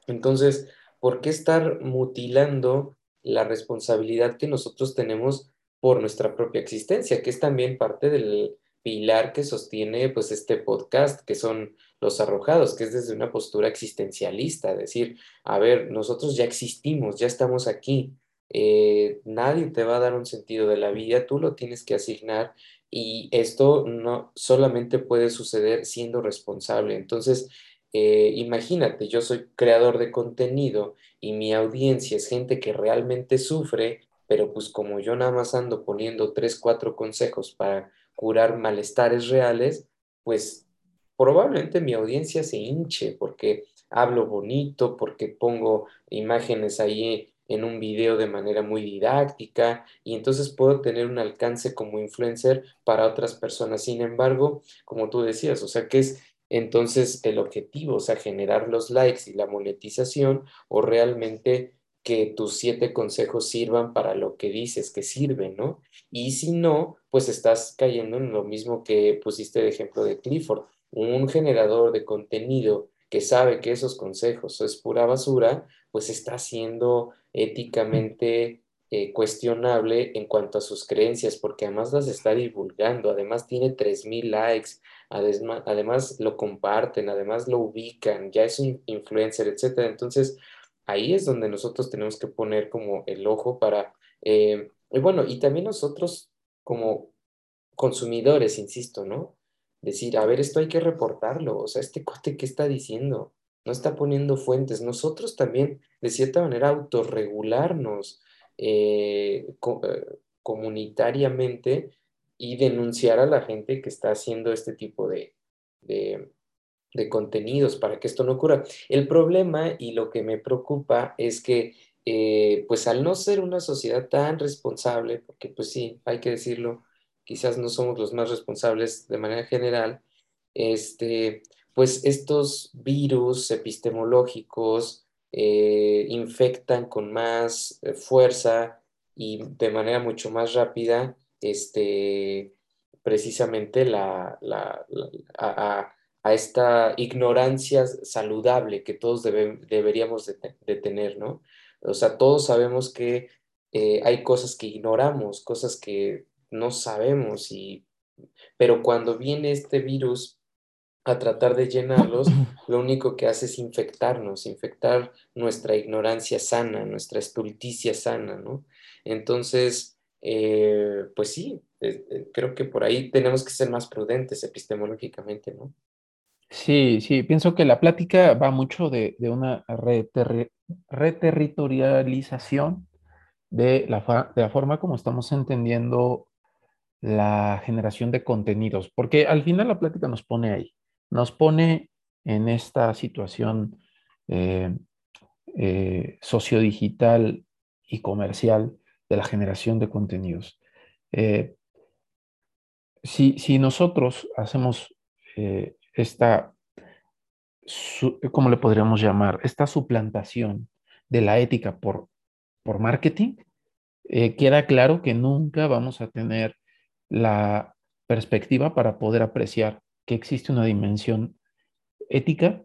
Entonces, ¿por qué estar mutilando la responsabilidad que nosotros tenemos por nuestra propia existencia, que es también parte del pilar que sostiene pues este podcast, que son los arrojados, que es desde una postura existencialista, decir, a ver, nosotros ya existimos, ya estamos aquí, eh, nadie te va a dar un sentido de la vida, tú lo tienes que asignar y esto no solamente puede suceder siendo responsable. Entonces, eh, imagínate, yo soy creador de contenido y mi audiencia es gente que realmente sufre, pero pues como yo nada más ando poniendo tres, cuatro consejos para curar malestares reales, pues probablemente mi audiencia se hinche porque hablo bonito, porque pongo imágenes ahí en un video de manera muy didáctica y entonces puedo tener un alcance como influencer para otras personas. Sin embargo, como tú decías, o sea, que es entonces el objetivo, o sea, generar los likes y la monetización o realmente que tus siete consejos sirvan para lo que dices que sirven, ¿no? Y si no, pues estás cayendo en lo mismo que pusiste de ejemplo de Clifford, un generador de contenido que sabe que esos consejos es pura basura, pues está siendo éticamente eh, cuestionable en cuanto a sus creencias, porque además las está divulgando, además tiene 3.000 likes, además, lo comparten, además lo ubican, ya es un influencer, etcétera. Entonces, ahí es donde nosotros tenemos que poner como el ojo para, eh, y bueno, y también nosotros como consumidores, insisto, ¿no? Decir, a ver, esto hay que reportarlo, o sea, este cuate, ¿qué está diciendo? No está poniendo fuentes. Nosotros también, de cierta manera, autorregularnos eh, eh, comunitariamente y denunciar a la gente que está haciendo este tipo de, de, contenidos para que esto no ocurra. El problema y lo que me preocupa es que, eh, pues al no ser una sociedad tan responsable, porque pues sí, hay que decirlo, quizás no somos los más responsables de manera general, este, pues estos virus epistemológicos eh, infectan con más eh, fuerza y de manera mucho más rápida este, precisamente la, a, esta ignorancia saludable que todos deberíamos de, tener, ¿no? O sea, todos sabemos que eh, hay cosas que ignoramos, cosas que no sabemos, y, pero cuando viene este virus a tratar de llenarlos, (laughs) lo único que hace es infectarnos, infectar nuestra ignorancia sana, nuestra estulticia sana, ¿no? Entonces, eh, pues sí, eh, eh, creo que por ahí tenemos que ser más prudentes epistemológicamente, ¿no? Sí, sí, pienso que la plática va mucho de, una reterritorialización de la, de la forma como estamos entendiendo la generación de contenidos, porque al final la plática nos pone ahí, nos pone en esta situación sociodigital y comercial de la generación de contenidos. Eh, si, nosotros hacemos eh, esta, ¿cómo le podríamos llamar? Esta suplantación de la ética por, por marketing, eh, queda claro que nunca vamos a tener la perspectiva para poder apreciar que existe una dimensión ética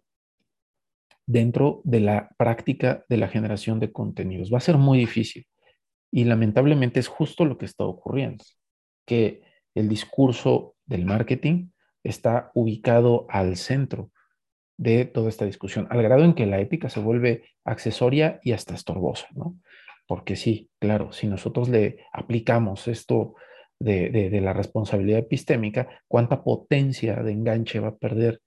dentro de la práctica de la generación de contenidos. Va a ser muy difícil. Y lamentablemente es justo lo que está ocurriendo, que el discurso del marketing está ubicado al centro de toda esta discusión, al grado en que la ética se vuelve accesoria y hasta estorbosa, ¿no? Porque sí, claro, si nosotros le aplicamos esto de, la responsabilidad epistémica, cuánta potencia de enganche va a perder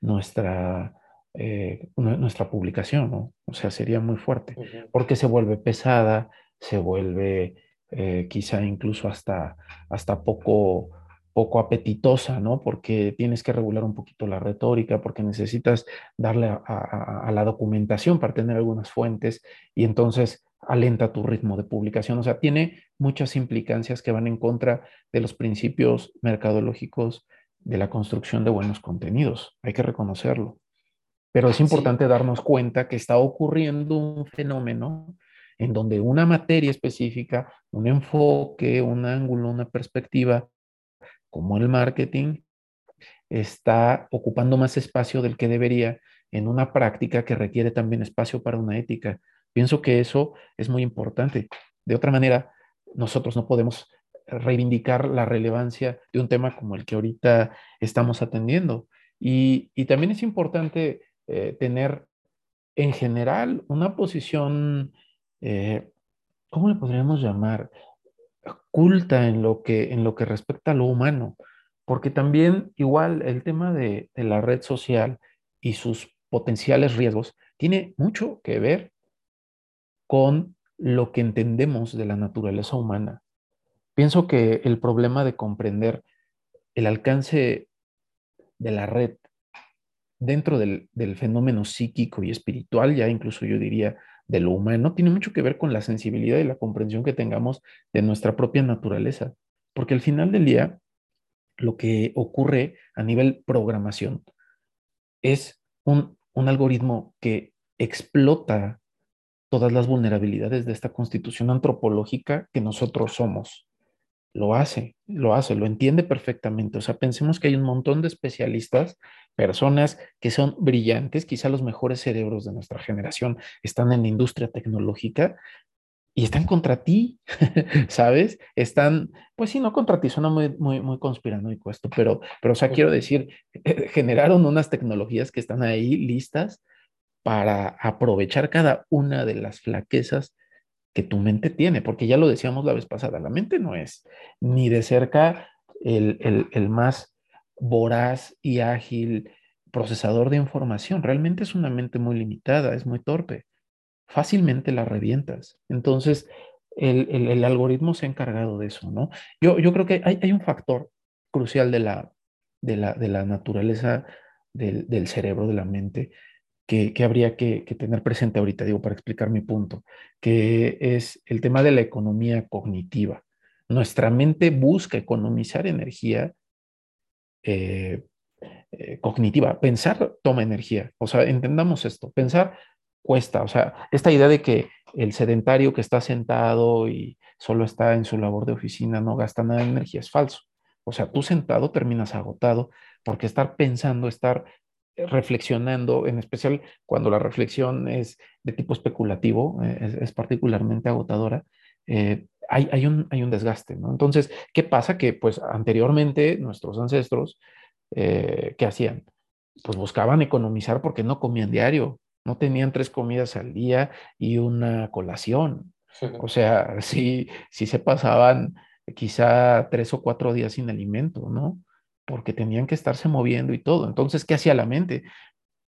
nuestra, eh, nuestra publicación, ¿no? O sea, sería muy fuerte, porque se vuelve pesada, se vuelve eh, quizá incluso hasta, hasta poco, poco apetitosa, ¿no? Porque tienes que regular un poquito la retórica, porque necesitas darle a, la documentación para tener algunas fuentes y entonces alenta tu ritmo de publicación. O sea, tiene muchas implicancias que van en contra de los principios mercadológicos de la construcción de buenos contenidos. Hay que reconocerlo. Pero es importante darnos cuenta que está ocurriendo un fenómeno en donde una materia específica, un enfoque, un ángulo, una perspectiva como el marketing, está ocupando más espacio del que debería en una práctica que requiere también espacio para una ética. Pienso que eso es muy importante. De otra manera, nosotros no podemos reivindicar la relevancia de un tema como el que ahorita estamos atendiendo. Y, también es importante eh, tener en general una posición, eh, ¿cómo le podríamos llamar? culta en lo que, en lo que respecta a lo humano, porque también igual el tema de, la red social y sus potenciales riesgos tiene mucho que ver con lo que entendemos de la naturaleza humana. Pienso que el problema de comprender el alcance de la red dentro del, del, fenómeno psíquico y espiritual, ya incluso yo diría de lo humano tiene mucho que ver con la sensibilidad y la comprensión que tengamos de nuestra propia naturaleza. Porque al final del día, lo que ocurre a nivel programación es un, un algoritmo que explota todas las vulnerabilidades de esta constitución antropológica que nosotros somos lo hace, lo hace, lo entiende perfectamente. O sea, pensemos que hay un montón de especialistas, personas que son brillantes, quizá los mejores cerebros de nuestra generación están en la industria tecnológica y están contra ti, (laughs) ¿sabes? Están, pues sí, no contra ti, suena muy, muy, muy conspiranoico esto, pero, pero, o sea, quiero decir, generaron unas tecnologías que están ahí listas para aprovechar cada una de las flaquezas que tu mente tiene, porque ya lo decíamos la vez pasada, la mente no es ni de cerca el, más voraz y ágil procesador de información, realmente es una mente muy limitada, es muy torpe, fácilmente la revientas. Entonces, el, algoritmo se ha encargado de eso, ¿no? Yo, yo creo que hay, un factor crucial de la, de la, de la naturaleza del, del cerebro, de la mente, que, habría que, tener presente ahorita, digo, para explicar mi punto, que es el tema de la economía cognitiva. Nuestra mente busca economizar energía eh, eh, cognitiva. Pensar toma energía. O sea, entendamos esto. Pensar cuesta. O sea, esta idea de que el sedentario que está sentado y solo está en su labor de oficina no gasta nada de energía es falso. O sea, tú sentado terminas agotado porque estar pensando, estar reflexionando, en especial cuando la reflexión es de tipo especulativo, eh, es, particularmente agotadora, eh, hay, hay, un, hay un desgaste, ¿no? Entonces, ¿qué pasa? Que pues anteriormente nuestros ancestros, eh, ¿qué hacían? Pues buscaban economizar porque no comían diario, no tenían tres comidas al día y una colación. O sea, (laughs) sí, sí se pasaban quizá tres o cuatro días sin alimento, ¿no? porque tenían que estarse moviendo y todo. Entonces, ¿qué hacía la mente?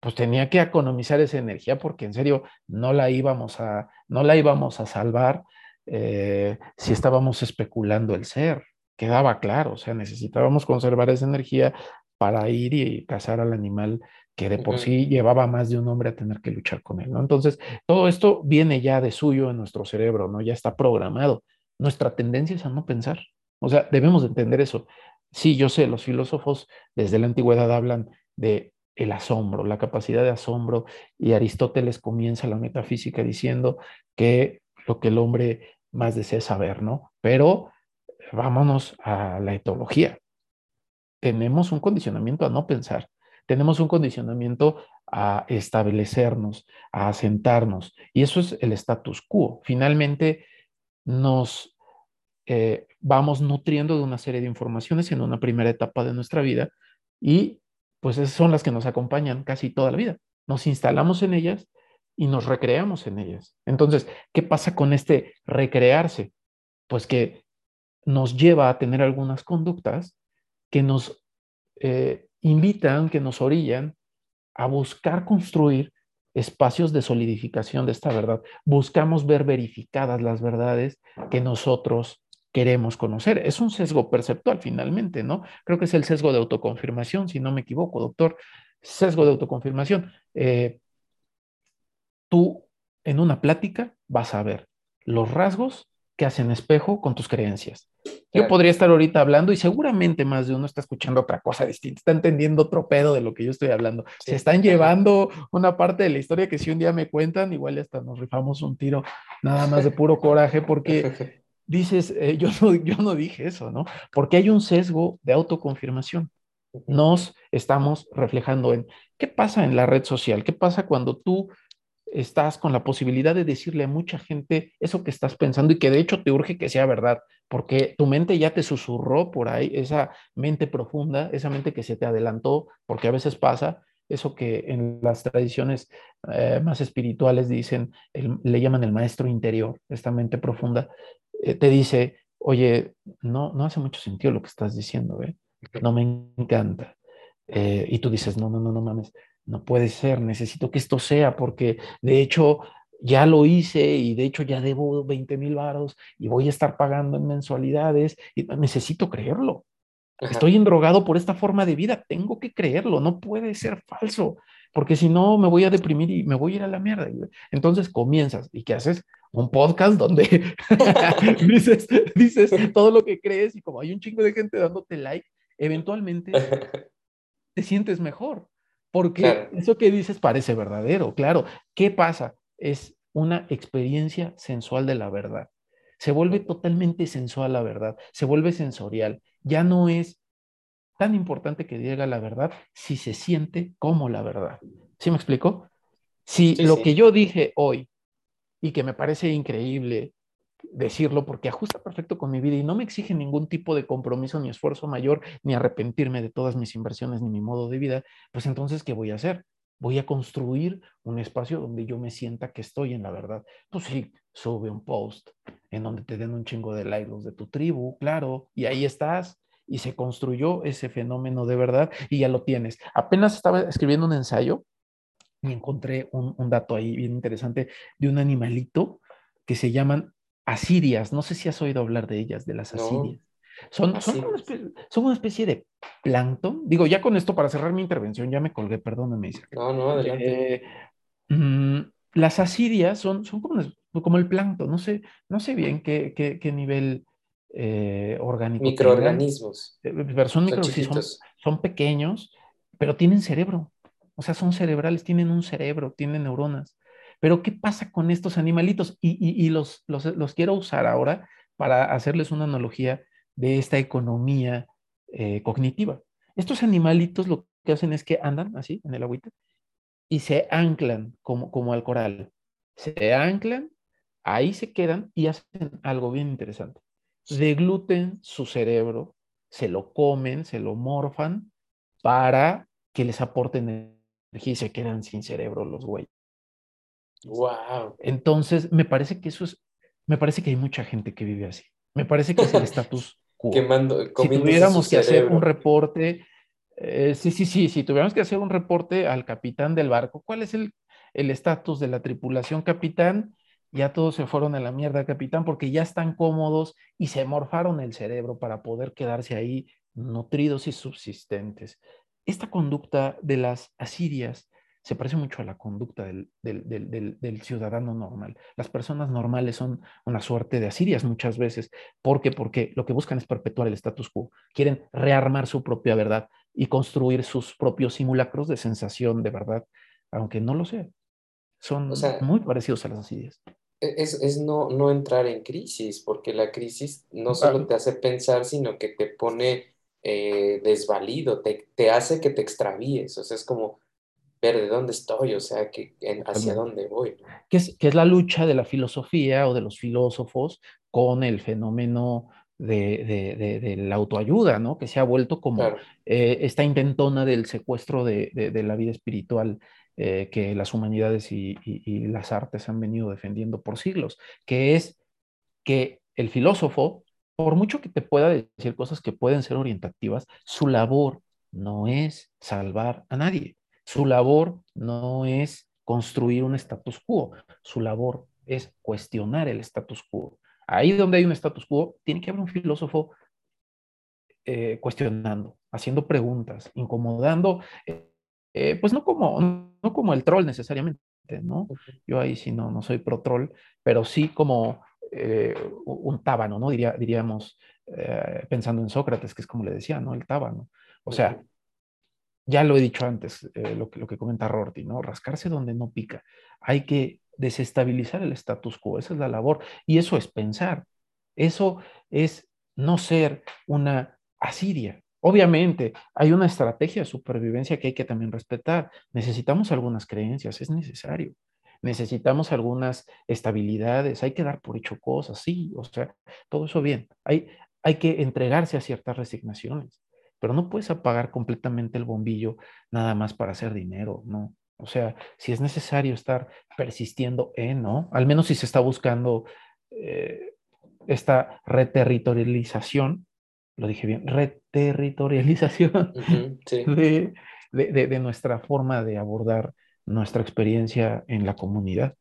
Pues tenía que economizar esa energía porque en serio no la íbamos a, no la íbamos a salvar eh, si estábamos especulando el ser. Quedaba claro, o sea, necesitábamos conservar esa energía para ir y cazar al animal que de por sí llevaba más de un hombre a tener que luchar con él, ¿no? Entonces, todo esto viene ya de suyo en nuestro cerebro, ¿no? Ya está programado. Nuestra tendencia es a no pensar. O sea, debemos entender eso. Sí, yo sé, los filósofos desde la antigüedad hablan de el asombro, la capacidad de asombro, y Aristóteles comienza la metafísica diciendo que lo que el hombre más desea es saber, ¿no? Pero vámonos a la etología. Tenemos un condicionamiento a no pensar, tenemos un condicionamiento a establecernos, a asentarnos, y eso es el status quo. Finalmente nos eh, vamos nutriendo de una serie de informaciones en una primera etapa de nuestra vida y pues esas son las que nos acompañan casi toda la vida. Nos instalamos en ellas y nos recreamos en ellas. Entonces, ¿qué pasa con este recrearse? Pues que nos lleva a tener algunas conductas que nos eh, invitan, que nos orillan a buscar construir espacios de solidificación de esta verdad. Buscamos ver verificadas las verdades que nosotros queremos conocer. Es un sesgo perceptual finalmente, ¿no? Creo que es el sesgo de autoconfirmación, si no me equivoco, doctor. Sesgo de autoconfirmación. Eh, tú en una plática vas a ver los rasgos que hacen espejo con tus creencias. Yo podría estar ahorita hablando y seguramente más de uno está escuchando otra cosa distinta, está entendiendo otro pedo de lo que yo estoy hablando. Se están llevando una parte de la historia que si un día me cuentan, igual hasta nos rifamos un tiro nada más de puro coraje porque (laughs) dices, eh, yo, no, yo no dije eso, ¿no? Porque hay un sesgo de autoconfirmación. Nos estamos reflejando en qué pasa en la red social, qué pasa cuando tú estás con la posibilidad de decirle a mucha gente eso que estás pensando y que de hecho te urge que sea verdad, porque tu mente ya te susurró por ahí, esa mente profunda, esa mente que se te adelantó, porque a veces pasa eso que en las tradiciones eh, más espirituales dicen, le llaman el maestro interior, esta mente profunda, eh, te dice, oye, no, no hace mucho sentido lo que estás diciendo, ¿eh? no me encanta. Y tú dices, no, no, no, no mames, no puede ser, necesito que esto sea, porque de hecho ya lo hice y de hecho ya debo 20 mil varos y voy a estar pagando en mensualidades y necesito creerlo. Estoy endrogado por esta forma de vida, tengo que creerlo, no puede ser falso, porque si no me voy a deprimir y me voy a ir a la mierda. Entonces comienzas y ¿qué haces? Un podcast donde (laughs) dices, dices todo lo que crees y como hay un chingo de gente dándote like, eventualmente (laughs) te sientes mejor. Porque eso que dices parece verdadero, claro. ¿Qué pasa? Es una experiencia sensual de la verdad. Se vuelve totalmente sensual la verdad, se vuelve sensorial. Ya no es tan importante que diga la verdad si se siente como la verdad. ¿Sí me explico? Si lo que yo dije hoy y que me parece increíble decirlo porque ajusta perfecto con mi vida y no me exige ningún tipo de compromiso ni esfuerzo mayor, ni arrepentirme de todas mis inversiones ni mi modo de vida, pues entonces, ¿qué voy a hacer? Voy a construir un espacio donde yo me sienta que estoy en la verdad. Pues sí, sube un post en donde te den un chingo de likes de tu tribu, claro, y ahí estás. Y se construyó ese fenómeno de verdad y ya lo tienes. Apenas estaba escribiendo un ensayo y encontré un, un dato ahí bien interesante de un animalito que se llaman asirias. No sé si has oído hablar de ellas, de las asirias. Son, son, una especie, son, una especie, de plancton. Digo, ya con esto, para cerrar mi intervención, ya me colgué, perdóname. No, no, adelante. Eh, mm, las asirias son, son como, como, el plancton, no sé, no sé bien qué, qué, qué nivel eh, orgánico. Microorganismos. Eh, pero son, son, son pequeños, pero tienen cerebro. O sea, son cerebrales, tienen un cerebro, tienen neuronas. Pero ¿qué pasa con estos animalitos? Y, los, los, quiero usar ahora para hacerles una analogía de esta economía eh, cognitiva. Estos animalitos lo que hacen es que andan así en el agüita y se anclan como, como al coral. Se anclan, ahí se quedan y hacen algo bien interesante. Degluten su cerebro, se lo comen, se lo morfan para que les aporten energía y se quedan sin cerebro los güeyes. Wow. Entonces, me parece que eso es, me parece que hay mucha gente que vive así. Me parece que es el estatus (laughs) quo. si tuviéramos que hacer un reporte, eh, sí, sí, sí, si tuviéramos que hacer un reporte al capitán del barco, ¿cuál es el estatus de la tripulación, capitán? Ya todos se fueron a la mierda, capitán, porque ya están cómodos y se morfaron el cerebro para poder quedarse ahí nutridos y subsistentes. Esta conducta de las asirias se parece mucho a la conducta del, ciudadano normal. Las personas normales son una suerte de asirias muchas veces. ¿Por qué? Porque lo que buscan es perpetuar el status quo. Quieren rearmar su propia verdad y construir sus propios simulacros de sensación de verdad, aunque no lo sea. Son muy parecidos a las asirias. E, es, no, no entrar en crisis, porque la crisis no solo te hace pensar, sino que te pone eh, desvalido, te, te hace que te extravíes. O sea, es como ver de dónde estoy, o sea, que, hacia dónde voy. Que es, que es la lucha de la filosofía o de los filósofos con el fenómeno de, de, la autoayuda, ¿no? Que se ha vuelto como eh, esta intentona del secuestro de, la vida espiritual eh, que las humanidades y, y, las artes han venido defendiendo por siglos, que es que el filósofo por mucho que te pueda decir cosas que pueden ser orientativas, su labor no es salvar a nadie. Su labor no es construir un status quo. Su labor es cuestionar el status quo. Ahí donde hay un status quo, tiene que haber un filósofo eh, cuestionando, haciendo preguntas, incomodando, eh, eh, pues no como, no como el troll necesariamente, ¿no? Yo ahí sí no, no soy pro troll, pero sí como un tábano, ¿no? Diría, diríamos, pensando en Sócrates, que es como le decía, ¿no? El tábano. O sea, ya lo he dicho antes, lo, que, lo que comenta Rorty, ¿no? Rascarse donde no pica. Hay que desestabilizar el status quo, esa es la labor. Y eso es pensar, eso es no ser una Asiria. Obviamente, hay una estrategia de supervivencia que hay que también respetar. Necesitamos algunas creencias, es necesario. Necesitamos algunas estabilidades, hay que dar por hecho cosas, sí, o sea, todo eso bien. Hay, hay que entregarse a ciertas resignaciones, pero no puedes apagar completamente el bombillo nada más para hacer dinero, ¿no? O sea, si es necesario estar persistiendo en, ¿no? Al menos si se está buscando eh, esta reterritorialización, lo dije bien, reterritorialización (laughs) de, de, nuestra forma de abordar nuestra experiencia en la comunidad.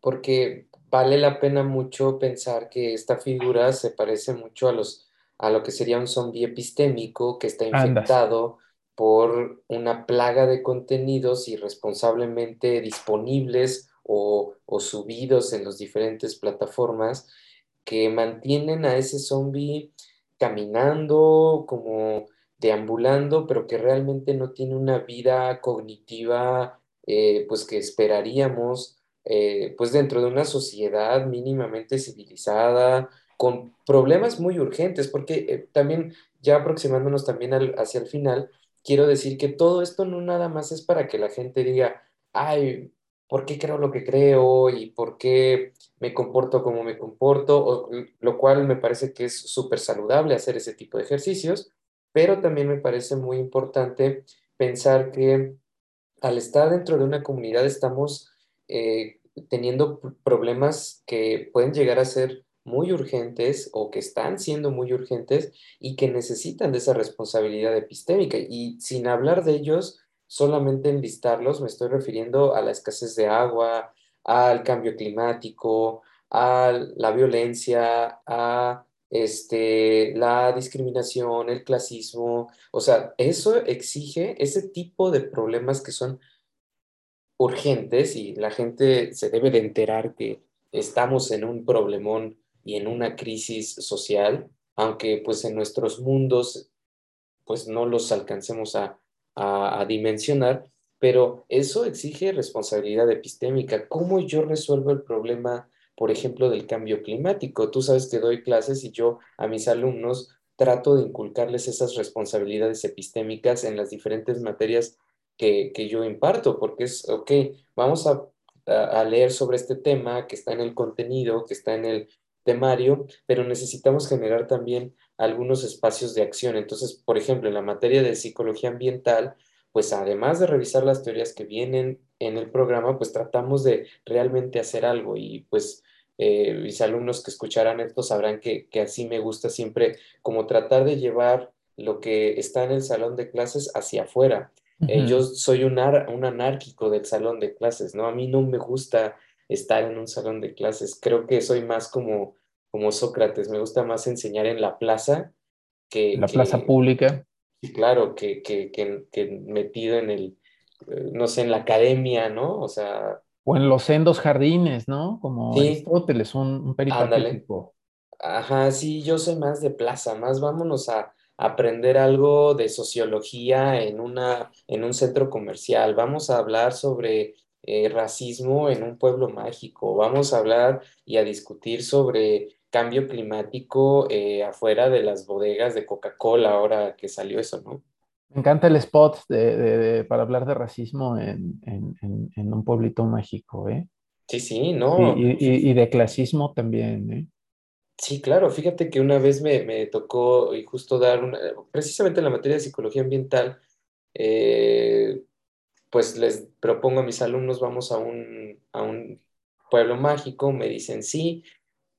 Porque vale la pena mucho pensar que esta figura se parece mucho a, los, a lo que sería un zombie epistémico que está infectado por una plaga de contenidos irresponsablemente disponibles o, o subidos en las diferentes plataformas que mantienen a ese zombie caminando, como deambulando, pero que realmente no tiene una vida cognitiva, eh, pues que esperaríamos, eh, pues dentro de una sociedad mínimamente civilizada, con problemas muy urgentes, porque eh, también, ya aproximándonos también hacia el final, quiero decir que todo esto no nada más es para que la gente diga, ay, ¿por qué creo lo que creo y por qué me comporto como me comporto? lo cual me parece que es súper saludable hacer ese tipo de ejercicios, pero también me parece muy importante pensar que al estar dentro de una comunidad estamos eh, teniendo problemas que pueden llegar a ser muy urgentes o que están siendo muy urgentes y que necesitan de esa responsabilidad epistémica. Y sin hablar de ellos, solamente enlistarlos, me estoy refiriendo a la escasez de agua, al cambio climático, a la violencia, a este, la discriminación, el clasismo. O sea, eso exige ese tipo de problemas que son urgentes y la gente se debe de enterar que estamos en un problemón y en una crisis social, aunque pues en nuestros mundos pues no los alcancemos a, a, dimensionar, pero eso exige responsabilidad epistémica. ¿Cómo yo resuelvo el problema, por ejemplo, del cambio climático? Tú sabes que doy clases y yo a mis alumnos trato de inculcarles esas responsabilidades epistémicas en las diferentes materias que, que yo imparto, porque es, ok, vamos a, a, leer sobre este tema que está en el contenido, que está en el temario, pero necesitamos generar también algunos espacios de acción. Entonces, por ejemplo, en la materia de psicología ambiental, pues además de revisar las teorías que vienen en el programa, pues tratamos de realmente hacer algo y pues eh, mis alumnos que escucharán esto sabrán que, así me gusta siempre como tratar de llevar lo que está en el salón de clases hacia afuera. Eh, yo soy un, un anárquico del salón de clases, ¿no? A mí no me gusta estar en un salón de clases. Creo que soy más como, como Sócrates, me gusta más enseñar en la plaza que... La plaza pública. Claro, que, que, que, metido en el, eh, no sé, en la academia, ¿no? O sea... O en los sendos jardines, ¿no? Como sí, Aristóteles, un, un. Ajá, sí, yo soy más de plaza, más vámonos a aprender algo de sociología en, una, en un centro comercial, vamos a hablar sobre eh, racismo en un pueblo mágico. Vamos a hablar y a discutir sobre cambio climático eh, afuera de las bodegas de Coca-Cola, ahora que salió eso, ¿no? Me encanta el spot de, para hablar de racismo en, un pueblito mágico, ¿eh? Sí, sí, no. Y, de clasismo también, ¿eh? Sí, claro. Fíjate que una vez me, me tocó y justo dar una, precisamente en la materia de psicología ambiental, eh, pues les propongo a mis alumnos, vamos a un, a un pueblo mágico, me dicen sí,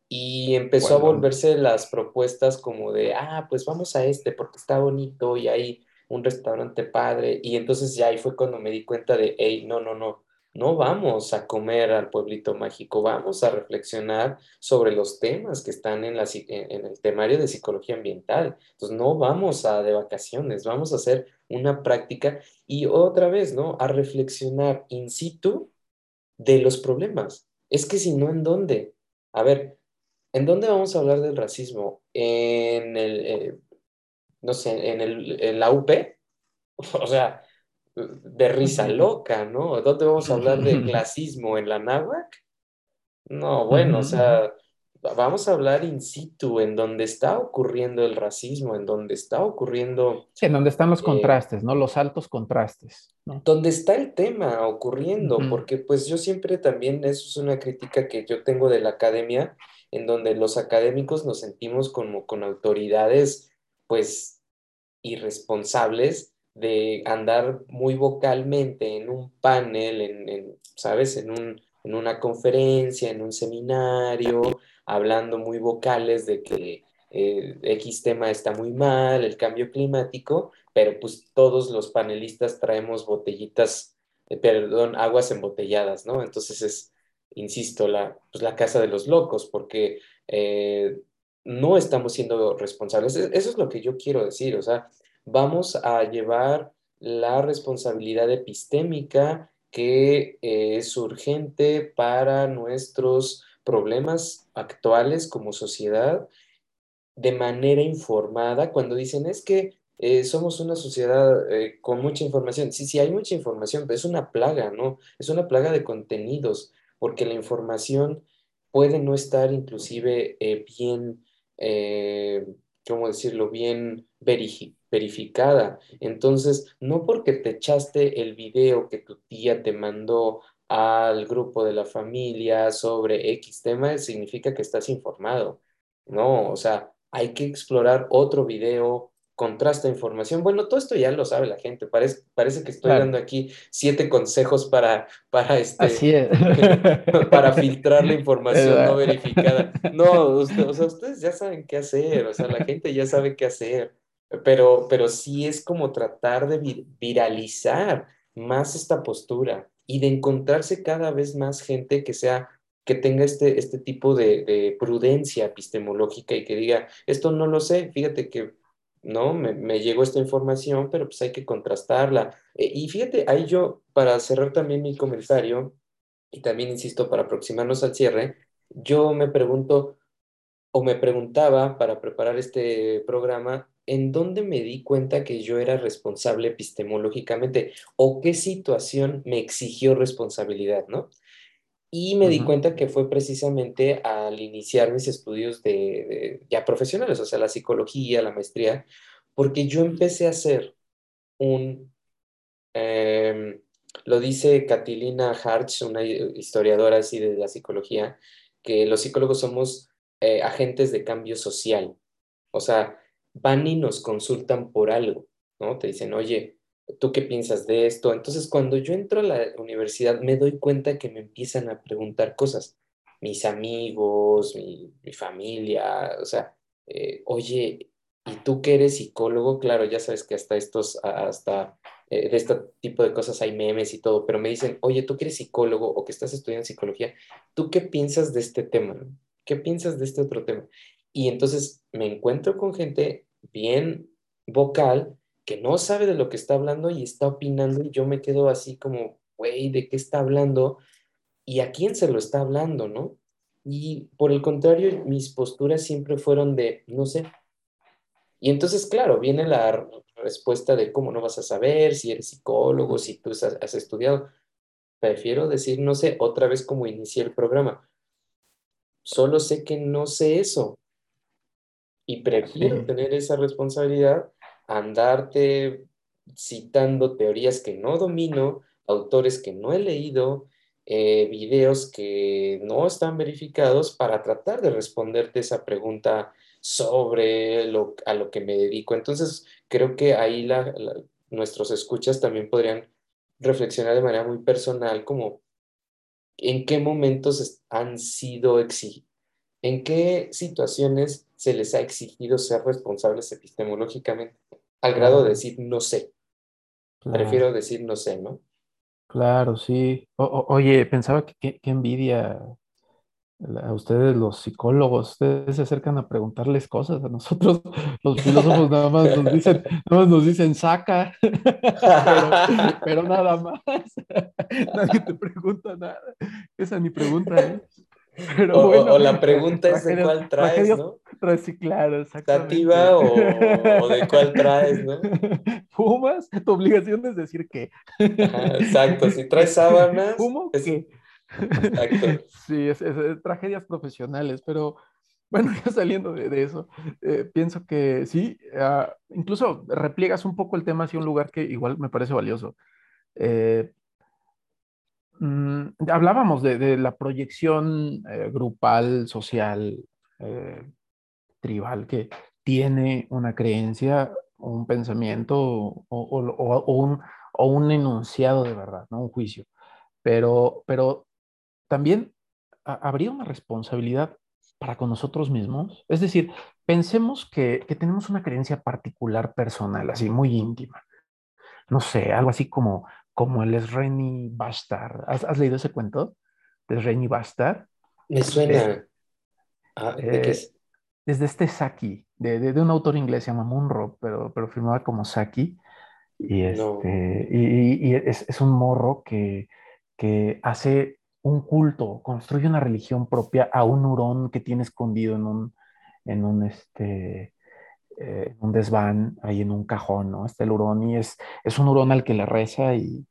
y empezó a volverse las propuestas como de, ah, pues vamos a este porque está bonito y hay un restaurante padre. Y entonces ya ahí fue cuando me di cuenta de, hey, no, no, no, no vamos a comer al pueblito mágico, vamos a reflexionar sobre los temas que están en, la, en el temario de psicología ambiental. Entonces no vamos a de vacaciones, vamos a hacer una práctica y otra vez, ¿no? A reflexionar in situ de los problemas. Es que si no, ¿en dónde? A ver, ¿En dónde vamos a hablar del racismo? ¿En el, eh, no sé, en, el, la UP? (laughs) O sea, de risa (laughs) loca, ¿no? ¿Dónde vamos a hablar de (laughs) clasismo? ¿En la náhuac? No, bueno, o sea, vamos a hablar in situ, en donde está ocurriendo el racismo, en donde está ocurriendo... Sí, en donde están los eh, contrastes, ¿no? Los altos contrastes. ¿no? Donde está el tema ocurriendo, porque pues yo siempre también, eso es una crítica que yo tengo de la academia, en donde los académicos nos sentimos como con autoridades, pues, irresponsables de andar muy vocalmente en un panel, en, ¿sabes? En, un, en una conferencia, en un seminario, hablando muy vocales de que eh, X tema está muy mal, el cambio climático, pero pues todos los panelistas traemos botellitas, eh, perdón, aguas embotelladas, ¿no? Entonces es, insisto, la, pues la casa de los locos, porque eh, no estamos siendo responsables. E-, eso es lo que yo quiero decir, o sea, vamos a llevar la responsabilidad epistémica que eh, es urgente para nuestros problemas actuales como sociedad de manera informada cuando dicen es que eh, somos una sociedad con mucha información. Sí, sí, hay mucha información, pero es una plaga, ¿no? Es una plaga de contenidos porque la información puede no estar inclusive eh, bien, eh, ¿cómo decirlo?, bien verificada. Entonces, no porque te echaste el video que tu tía te mandó al grupo de la familia sobre X tema, significa que estás informado. No, o sea, hay que explorar otro video, contrasta información. Bueno, todo esto ya lo sabe la gente. Parece, parece que estoy dando aquí siete consejos para, para, este, (laughs) para filtrar la información no verificada. No, o sea, ustedes ya saben qué hacer, o sea, la gente ya sabe qué hacer. Pero, pero sí es como tratar de viralizar más esta postura y de encontrarse cada vez más gente que sea que tenga este, este tipo de, de prudencia epistemológica y que diga, esto no lo sé, fíjate que ¿no? Me, llegó esta información, pero pues hay que contrastarla. Eh, y fíjate, ahí yo, para cerrar también mi comentario, y también insisto, para aproximarnos al cierre, yo me pregunto, o me preguntaba para preparar este programa, ¿en dónde me di cuenta que yo era responsable epistemológicamente? ¿O qué situación me exigió responsabilidad, no? Y me di cuenta que fue precisamente al iniciar mis estudios de, ya profesionales, o sea, la psicología, la maestría, porque yo empecé a hacer un, em, lo dice Catilina Harch, una historiadora así de la psicología, que los psicólogos somos eh, agentes de cambio social. O sea, van y nos consultan por algo, ¿no? Te dicen, oye, ¿tú qué piensas de esto? Entonces, cuando yo entro a la universidad, me doy cuenta que me empiezan a preguntar cosas. Mis amigos, mi, familia, o sea, eh, oye, ¿y tú que eres psicólogo? Claro, ya sabes que hasta estos, hasta eh, de este tipo de cosas hay memes y todo, pero me dicen, oye, tú que eres psicólogo o que estás estudiando psicología, ¿tú qué piensas de este tema? ¿Qué piensas de este otro tema? Y entonces me encuentro con gente bien vocal que no sabe de lo que está hablando y está opinando y yo me quedo así como, güey, ¿de qué está hablando? ¿Y a quién se lo está hablando, no? Y por el contrario, mis posturas siempre fueron de, no sé. Y entonces, claro, viene la respuesta de cómo no vas a saber si eres psicólogo, si tú has, estudiado. Prefiero decir, no sé, otra vez como inicié el programa. Solo sé que no sé eso. Y prefiero tener esa responsabilidad andarte citando teorías que no domino, autores que no he leído, eh, videos que no están verificados para tratar de responderte esa pregunta sobre lo, a lo que me dedico. Entonces, creo que ahí nuestros escuchas también podrían reflexionar de manera muy personal como en qué momentos han sido ¿En qué situaciones se les ha exigido ser responsables epistemológicamente? Al grado de decir no sé. Prefiero decir no sé, ¿no? Claro, sí. oye, pensaba que qué envidia a ustedes los psicólogos, ustedes se acercan a preguntarles cosas, a nosotros (laughs) los filósofos nada más nos dicen, (laughs) nada más nos dicen saca, (laughs) pero, nada más, nadie te pregunta nada, esa ni pregunta es. Pero o, bueno, o la pregunta es de cuál traes, ¿no? Reciclar, exactamente. ¿Sativa o, de cuál traes, no? (laughs) ¿Fumas? Tu obligación es decir que. exacto, si traes sábanas. ¿Fumo? ¿Qué? Exacto. (laughs) Sí, es, tragedias profesionales, pero bueno, (laughs) ya saliendo de, eso, eh, pienso que sí, ah, incluso repliegas un poco el tema hacia un lugar que igual me parece valioso. Eh, mm, hablábamos de, la proyección eh, grupal, social, tribal, que tiene una creencia, un pensamiento o, un, un enunciado de verdad, ¿no? un juicio. Pero, pero también habría una responsabilidad para con nosotros mismos. Es decir, pensemos que, tenemos una creencia particular personal, así muy íntima. No sé, algo así como, como el Sreni Bastard. ¿Has, leído ese cuento? De Sreni Bastard. Me suena. Ah, ¿de qué es? Desde este Saki, de, un autor inglés, se llama Munro, pero, pero firmaba como Saki. Y, este, y, es, un morro que, que hace un culto, construye una religión propia a un hurón que tiene escondido en un, en un, este, eh, un desván, ahí en un cajón, ¿no? Está el hurón y es, es un hurón al que le reza y,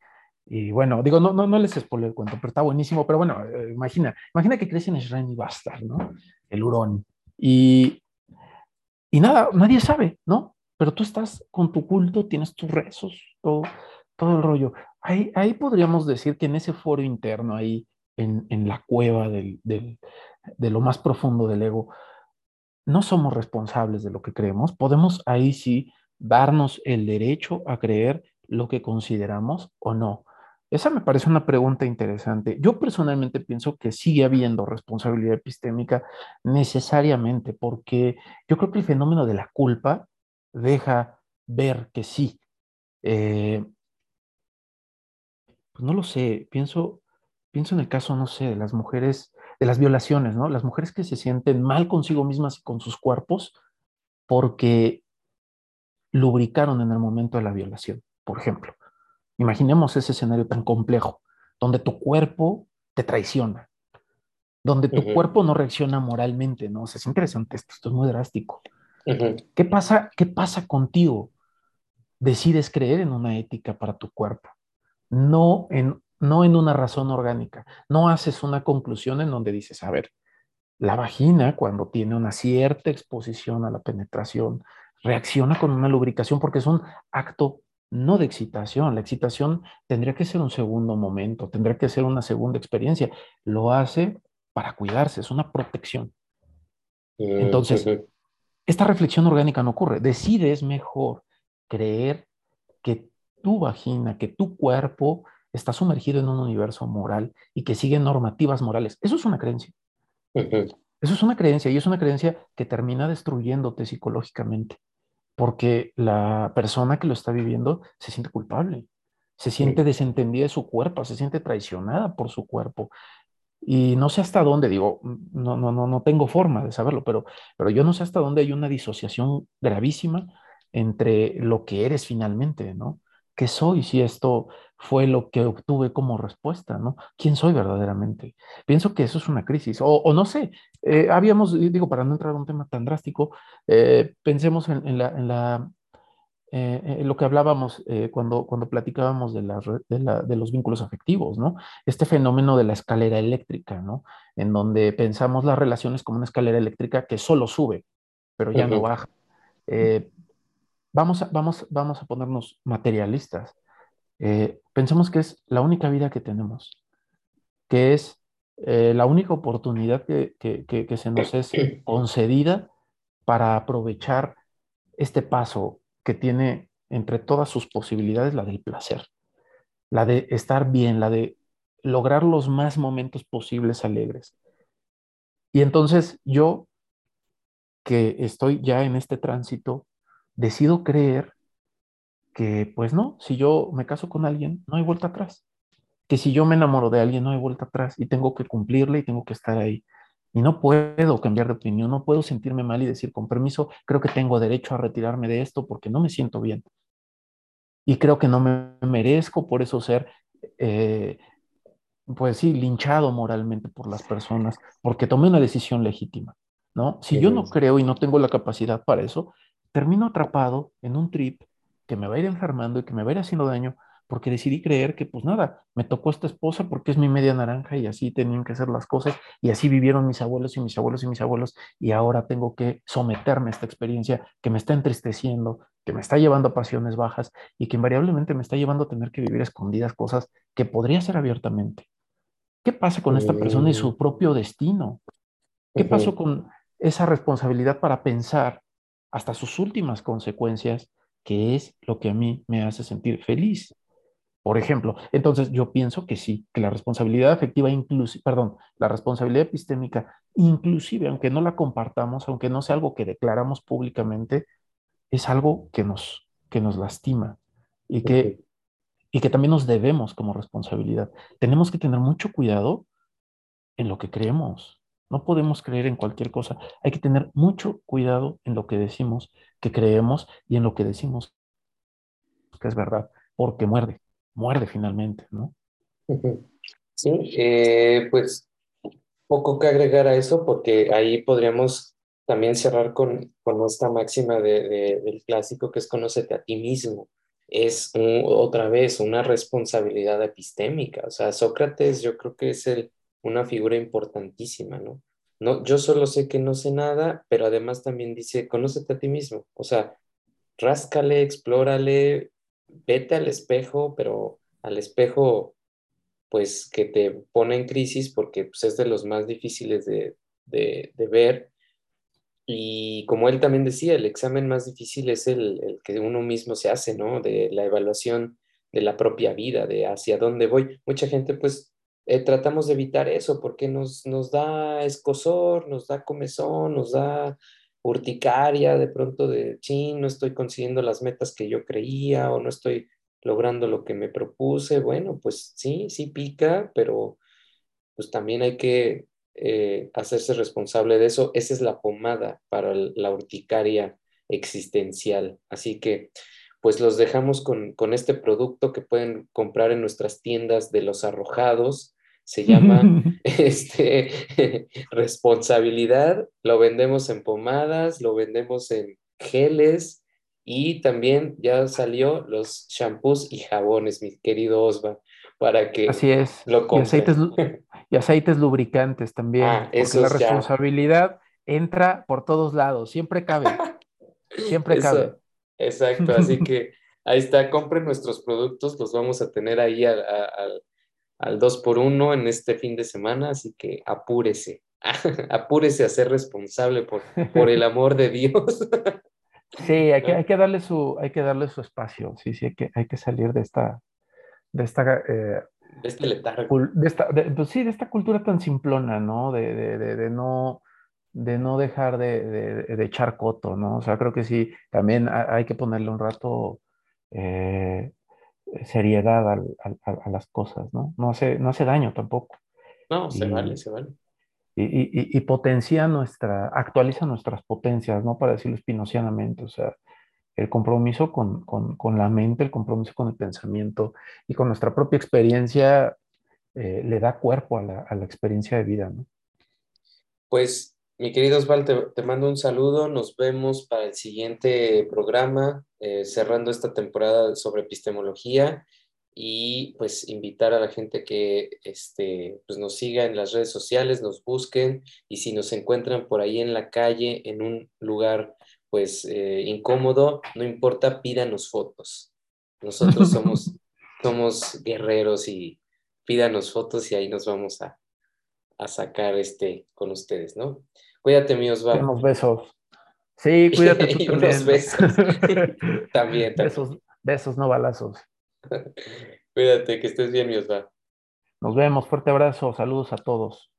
y bueno, digo, no, no, no les spoileo el cuento, pero está buenísimo, pero bueno, eh, imagina, imagina que crece en Shrine y Bastard, ¿no? El hurón. Y, y nada, nadie sabe, ¿no? Pero tú estás con tu culto, tienes tus rezos, todo, todo el rollo. Ahí, ahí podríamos decir que en ese foro interno, ahí, en, la cueva del, de lo más profundo del ego, no somos responsables de lo que creemos. Podemos ahí sí darnos el derecho a creer lo que consideramos o no. Esa me parece una pregunta interesante. Yo personalmente pienso que sigue habiendo responsabilidad epistémica necesariamente, porque yo creo que el fenómeno de la culpa deja ver que sí. Eh, pues no lo sé, pienso, Pienso en el caso, no sé, de las mujeres, de las violaciones, ¿no? Las mujeres que se sienten mal consigo mismas y con sus cuerpos porque lubricaron en el momento de la violación, por ejemplo. Imaginemos ese escenario tan complejo, donde tu cuerpo te traiciona, donde tu cuerpo no reacciona moralmente, ¿no? O sea, es interesante esto, esto es muy drástico. ¿Qué, pasa, ¿Qué pasa contigo? Decides creer en una ética para tu cuerpo, no en no en una razón orgánica. No haces una conclusión en donde dices, a ver, la vagina cuando tiene una cierta exposición a la penetración, reacciona con una lubricación porque es un acto no de excitación. La excitación tendría que ser un segundo momento, tendría que ser una segunda experiencia. Lo hace para cuidarse, es una protección. Entonces, esta reflexión orgánica no ocurre. Decides mejor creer que tu vagina, que tu cuerpo está sumergido en un universo moral y que sigue normativas morales. Eso es una creencia. Eso es una creencia y es una creencia que termina destruyéndote psicológicamente, porque la persona que lo está viviendo se siente culpable, se siente desentendida de su cuerpo, se siente traicionada por su cuerpo. Y no sé hasta dónde, digo, no, no, no, no tengo forma de saberlo, pero, pero yo no sé hasta dónde hay una disociación gravísima entre lo que eres finalmente, ¿no? ¿Qué soy si esto fue lo que obtuve como respuesta, ¿no? ¿Quién soy verdaderamente? Pienso que eso es una crisis, o, no sé, eh, habíamos, digo, para no entrar a un tema tan drástico, eh, pensemos en, la, en, la eh, lo que hablábamos cuando, cuando platicábamos de, de, los vínculos afectivos, ¿no? Este fenómeno de la escalera eléctrica, ¿no? En donde pensamos las relaciones como una escalera eléctrica que solo sube, pero ya no baja. Vamos a, vamos, vamos a ponernos materialistas. Eh, pensemos que es la única vida que tenemos, que es eh, la única oportunidad que, que, se nos es (coughs) concedida para aprovechar este paso que tiene entre todas sus posibilidades la del placer, la de estar bien, la de lograr los más momentos posibles alegres. Y entonces yo, que estoy ya en este tránsito, decido creer que, pues no, si yo me caso con alguien, no hay vuelta atrás. Que si yo me enamoro de alguien, no hay vuelta atrás y tengo que cumplirle y tengo que estar ahí. Y no puedo cambiar de opinión, no puedo sentirme mal y decir, con permiso, creo que tengo derecho a retirarme de esto porque no me siento bien. Y creo que no me merezco por eso ser, eh, pues sí, linchado moralmente por las personas, porque tomé una decisión legítima, ¿no? Si yo no creo y no tengo la capacidad para eso, termino atrapado en un trip que me va a ir enfermando y que me va a ir haciendo daño porque decidí creer que, pues nada, me tocó esta esposa porque es mi media naranja y así tenían que ser las cosas y así vivieron mis abuelos y mis abuelos y mis abuelos y ahora tengo que someterme a esta experiencia que me está entristeciendo, que me está llevando a pasiones bajas y que invariablemente me está llevando a tener que vivir escondidas cosas que podría ser abiertamente. ¿Qué pasa con esta persona y su propio destino? ¿Qué pasó con esa responsabilidad para pensar hasta sus últimas consecuencias, que es lo que a mí me hace sentir feliz? Por ejemplo, entonces yo pienso que sí, que la responsabilidad afectiva, inclusive, perdón, la responsabilidad epistémica, inclusive aunque no la compartamos, aunque no sea algo que declaramos públicamente, es algo que nos, que nos lastima y que, y que también nos debemos como responsabilidad. Tenemos que tener mucho cuidado en lo que creemos. No podemos creer en cualquier cosa. Hay que tener mucho cuidado en lo que decimos que creemos y en lo que decimos que es verdad, porque muerde muerde finalmente, ¿no? Sí, eh, pues poco que agregar a eso porque ahí podríamos también cerrar con, con esta máxima de, del clásico que es conócete a ti mismo. Es otra vez una responsabilidad epistémica. O sea, Sócrates yo creo que es el, una figura importantísima, ¿no? ¿no? Yo solo sé que no sé nada, pero además también dice, conócete a ti mismo. O sea, ráscale, explórale, vete al espejo, pero al espejo, pues que te pone en crisis porque pues, es de los más difíciles de, de, ver. Y como él también decía, el examen más difícil es el, el, que uno mismo se hace, ¿no? De la evaluación de la propia vida, de hacia dónde voy. Mucha gente, pues, eh, tratamos de evitar eso porque nos, nos da escosor, nos da comezón, nos da urticaria de pronto de, chin, no estoy consiguiendo las metas que yo creía o no estoy logrando lo que me propuse. Bueno, pues sí, sí pica, pero pues también hay que eh, hacerse responsable de eso. Esa es la pomada para la urticaria existencial. Así que pues los dejamos con, con este producto que pueden comprar en nuestras tiendas de los arrojados se llama (laughs) (laughs) este, (laughs) responsabilidad, lo vendemos en pomadas, lo vendemos en geles y también ya salió los shampoos y jabones, mi querido Osva, para que Así es. lo compren. Y aceites, lubricantes también. Ah, porque la responsabilidad entra por todos lados, siempre cabe. Siempre cabe. Exacto, así que ahí está, compren nuestros productos, los vamos a tener ahí al al 2 por 1 en este fin de semana, así que apúrese, (laughs) apúrese a ser responsable por, por el amor de Dios. sí, hay que, (laughs) hay que, darle su, hay que darle su espacio, sí, sí, hay que, hay que salir de esta, de esta, eh, de este letargo. De esta, pues sí, de esta cultura tan simplona, ¿no? De, de, de, no de no dejar de, echar coto, ¿no? O sea, creo que sí, también hay que ponerle un rato eh, seriedad a las cosas, ¿no? No hace, no hace daño tampoco. No, se vale, se vale. Y, potencia nuestra, actualiza nuestras potencias, ¿no? Para decirlo espinocianamente, o sea, el compromiso con, la mente, el compromiso con el pensamiento y con nuestra propia experiencia eh, le da cuerpo a la, a la experiencia de vida, ¿no? Pues mi querido Osvaldo, te, mando un saludo. Nos vemos para el siguiente programa, eh, cerrando esta temporada sobre epistemología y pues invitar a la gente que este, pues nos siga en las redes sociales, nos busquen y si nos encuentran por ahí en la calle, en un lugar pues eh, incómodo, no importa, pídanos fotos. Nosotros (laughs) somos, somos guerreros y pídanos fotos y ahí nos vamos a, a sacar este con ustedes, ¿no? Cuídate, mi Osvaldo. Unos besos. Sí, cuídate tú (laughs) también. Unos besos. (laughs) también, Besos, besos, no balazos. (laughs) cuídate, que estés bien, mi Osvaldo. Nos vemos, fuerte abrazo, saludos a todos.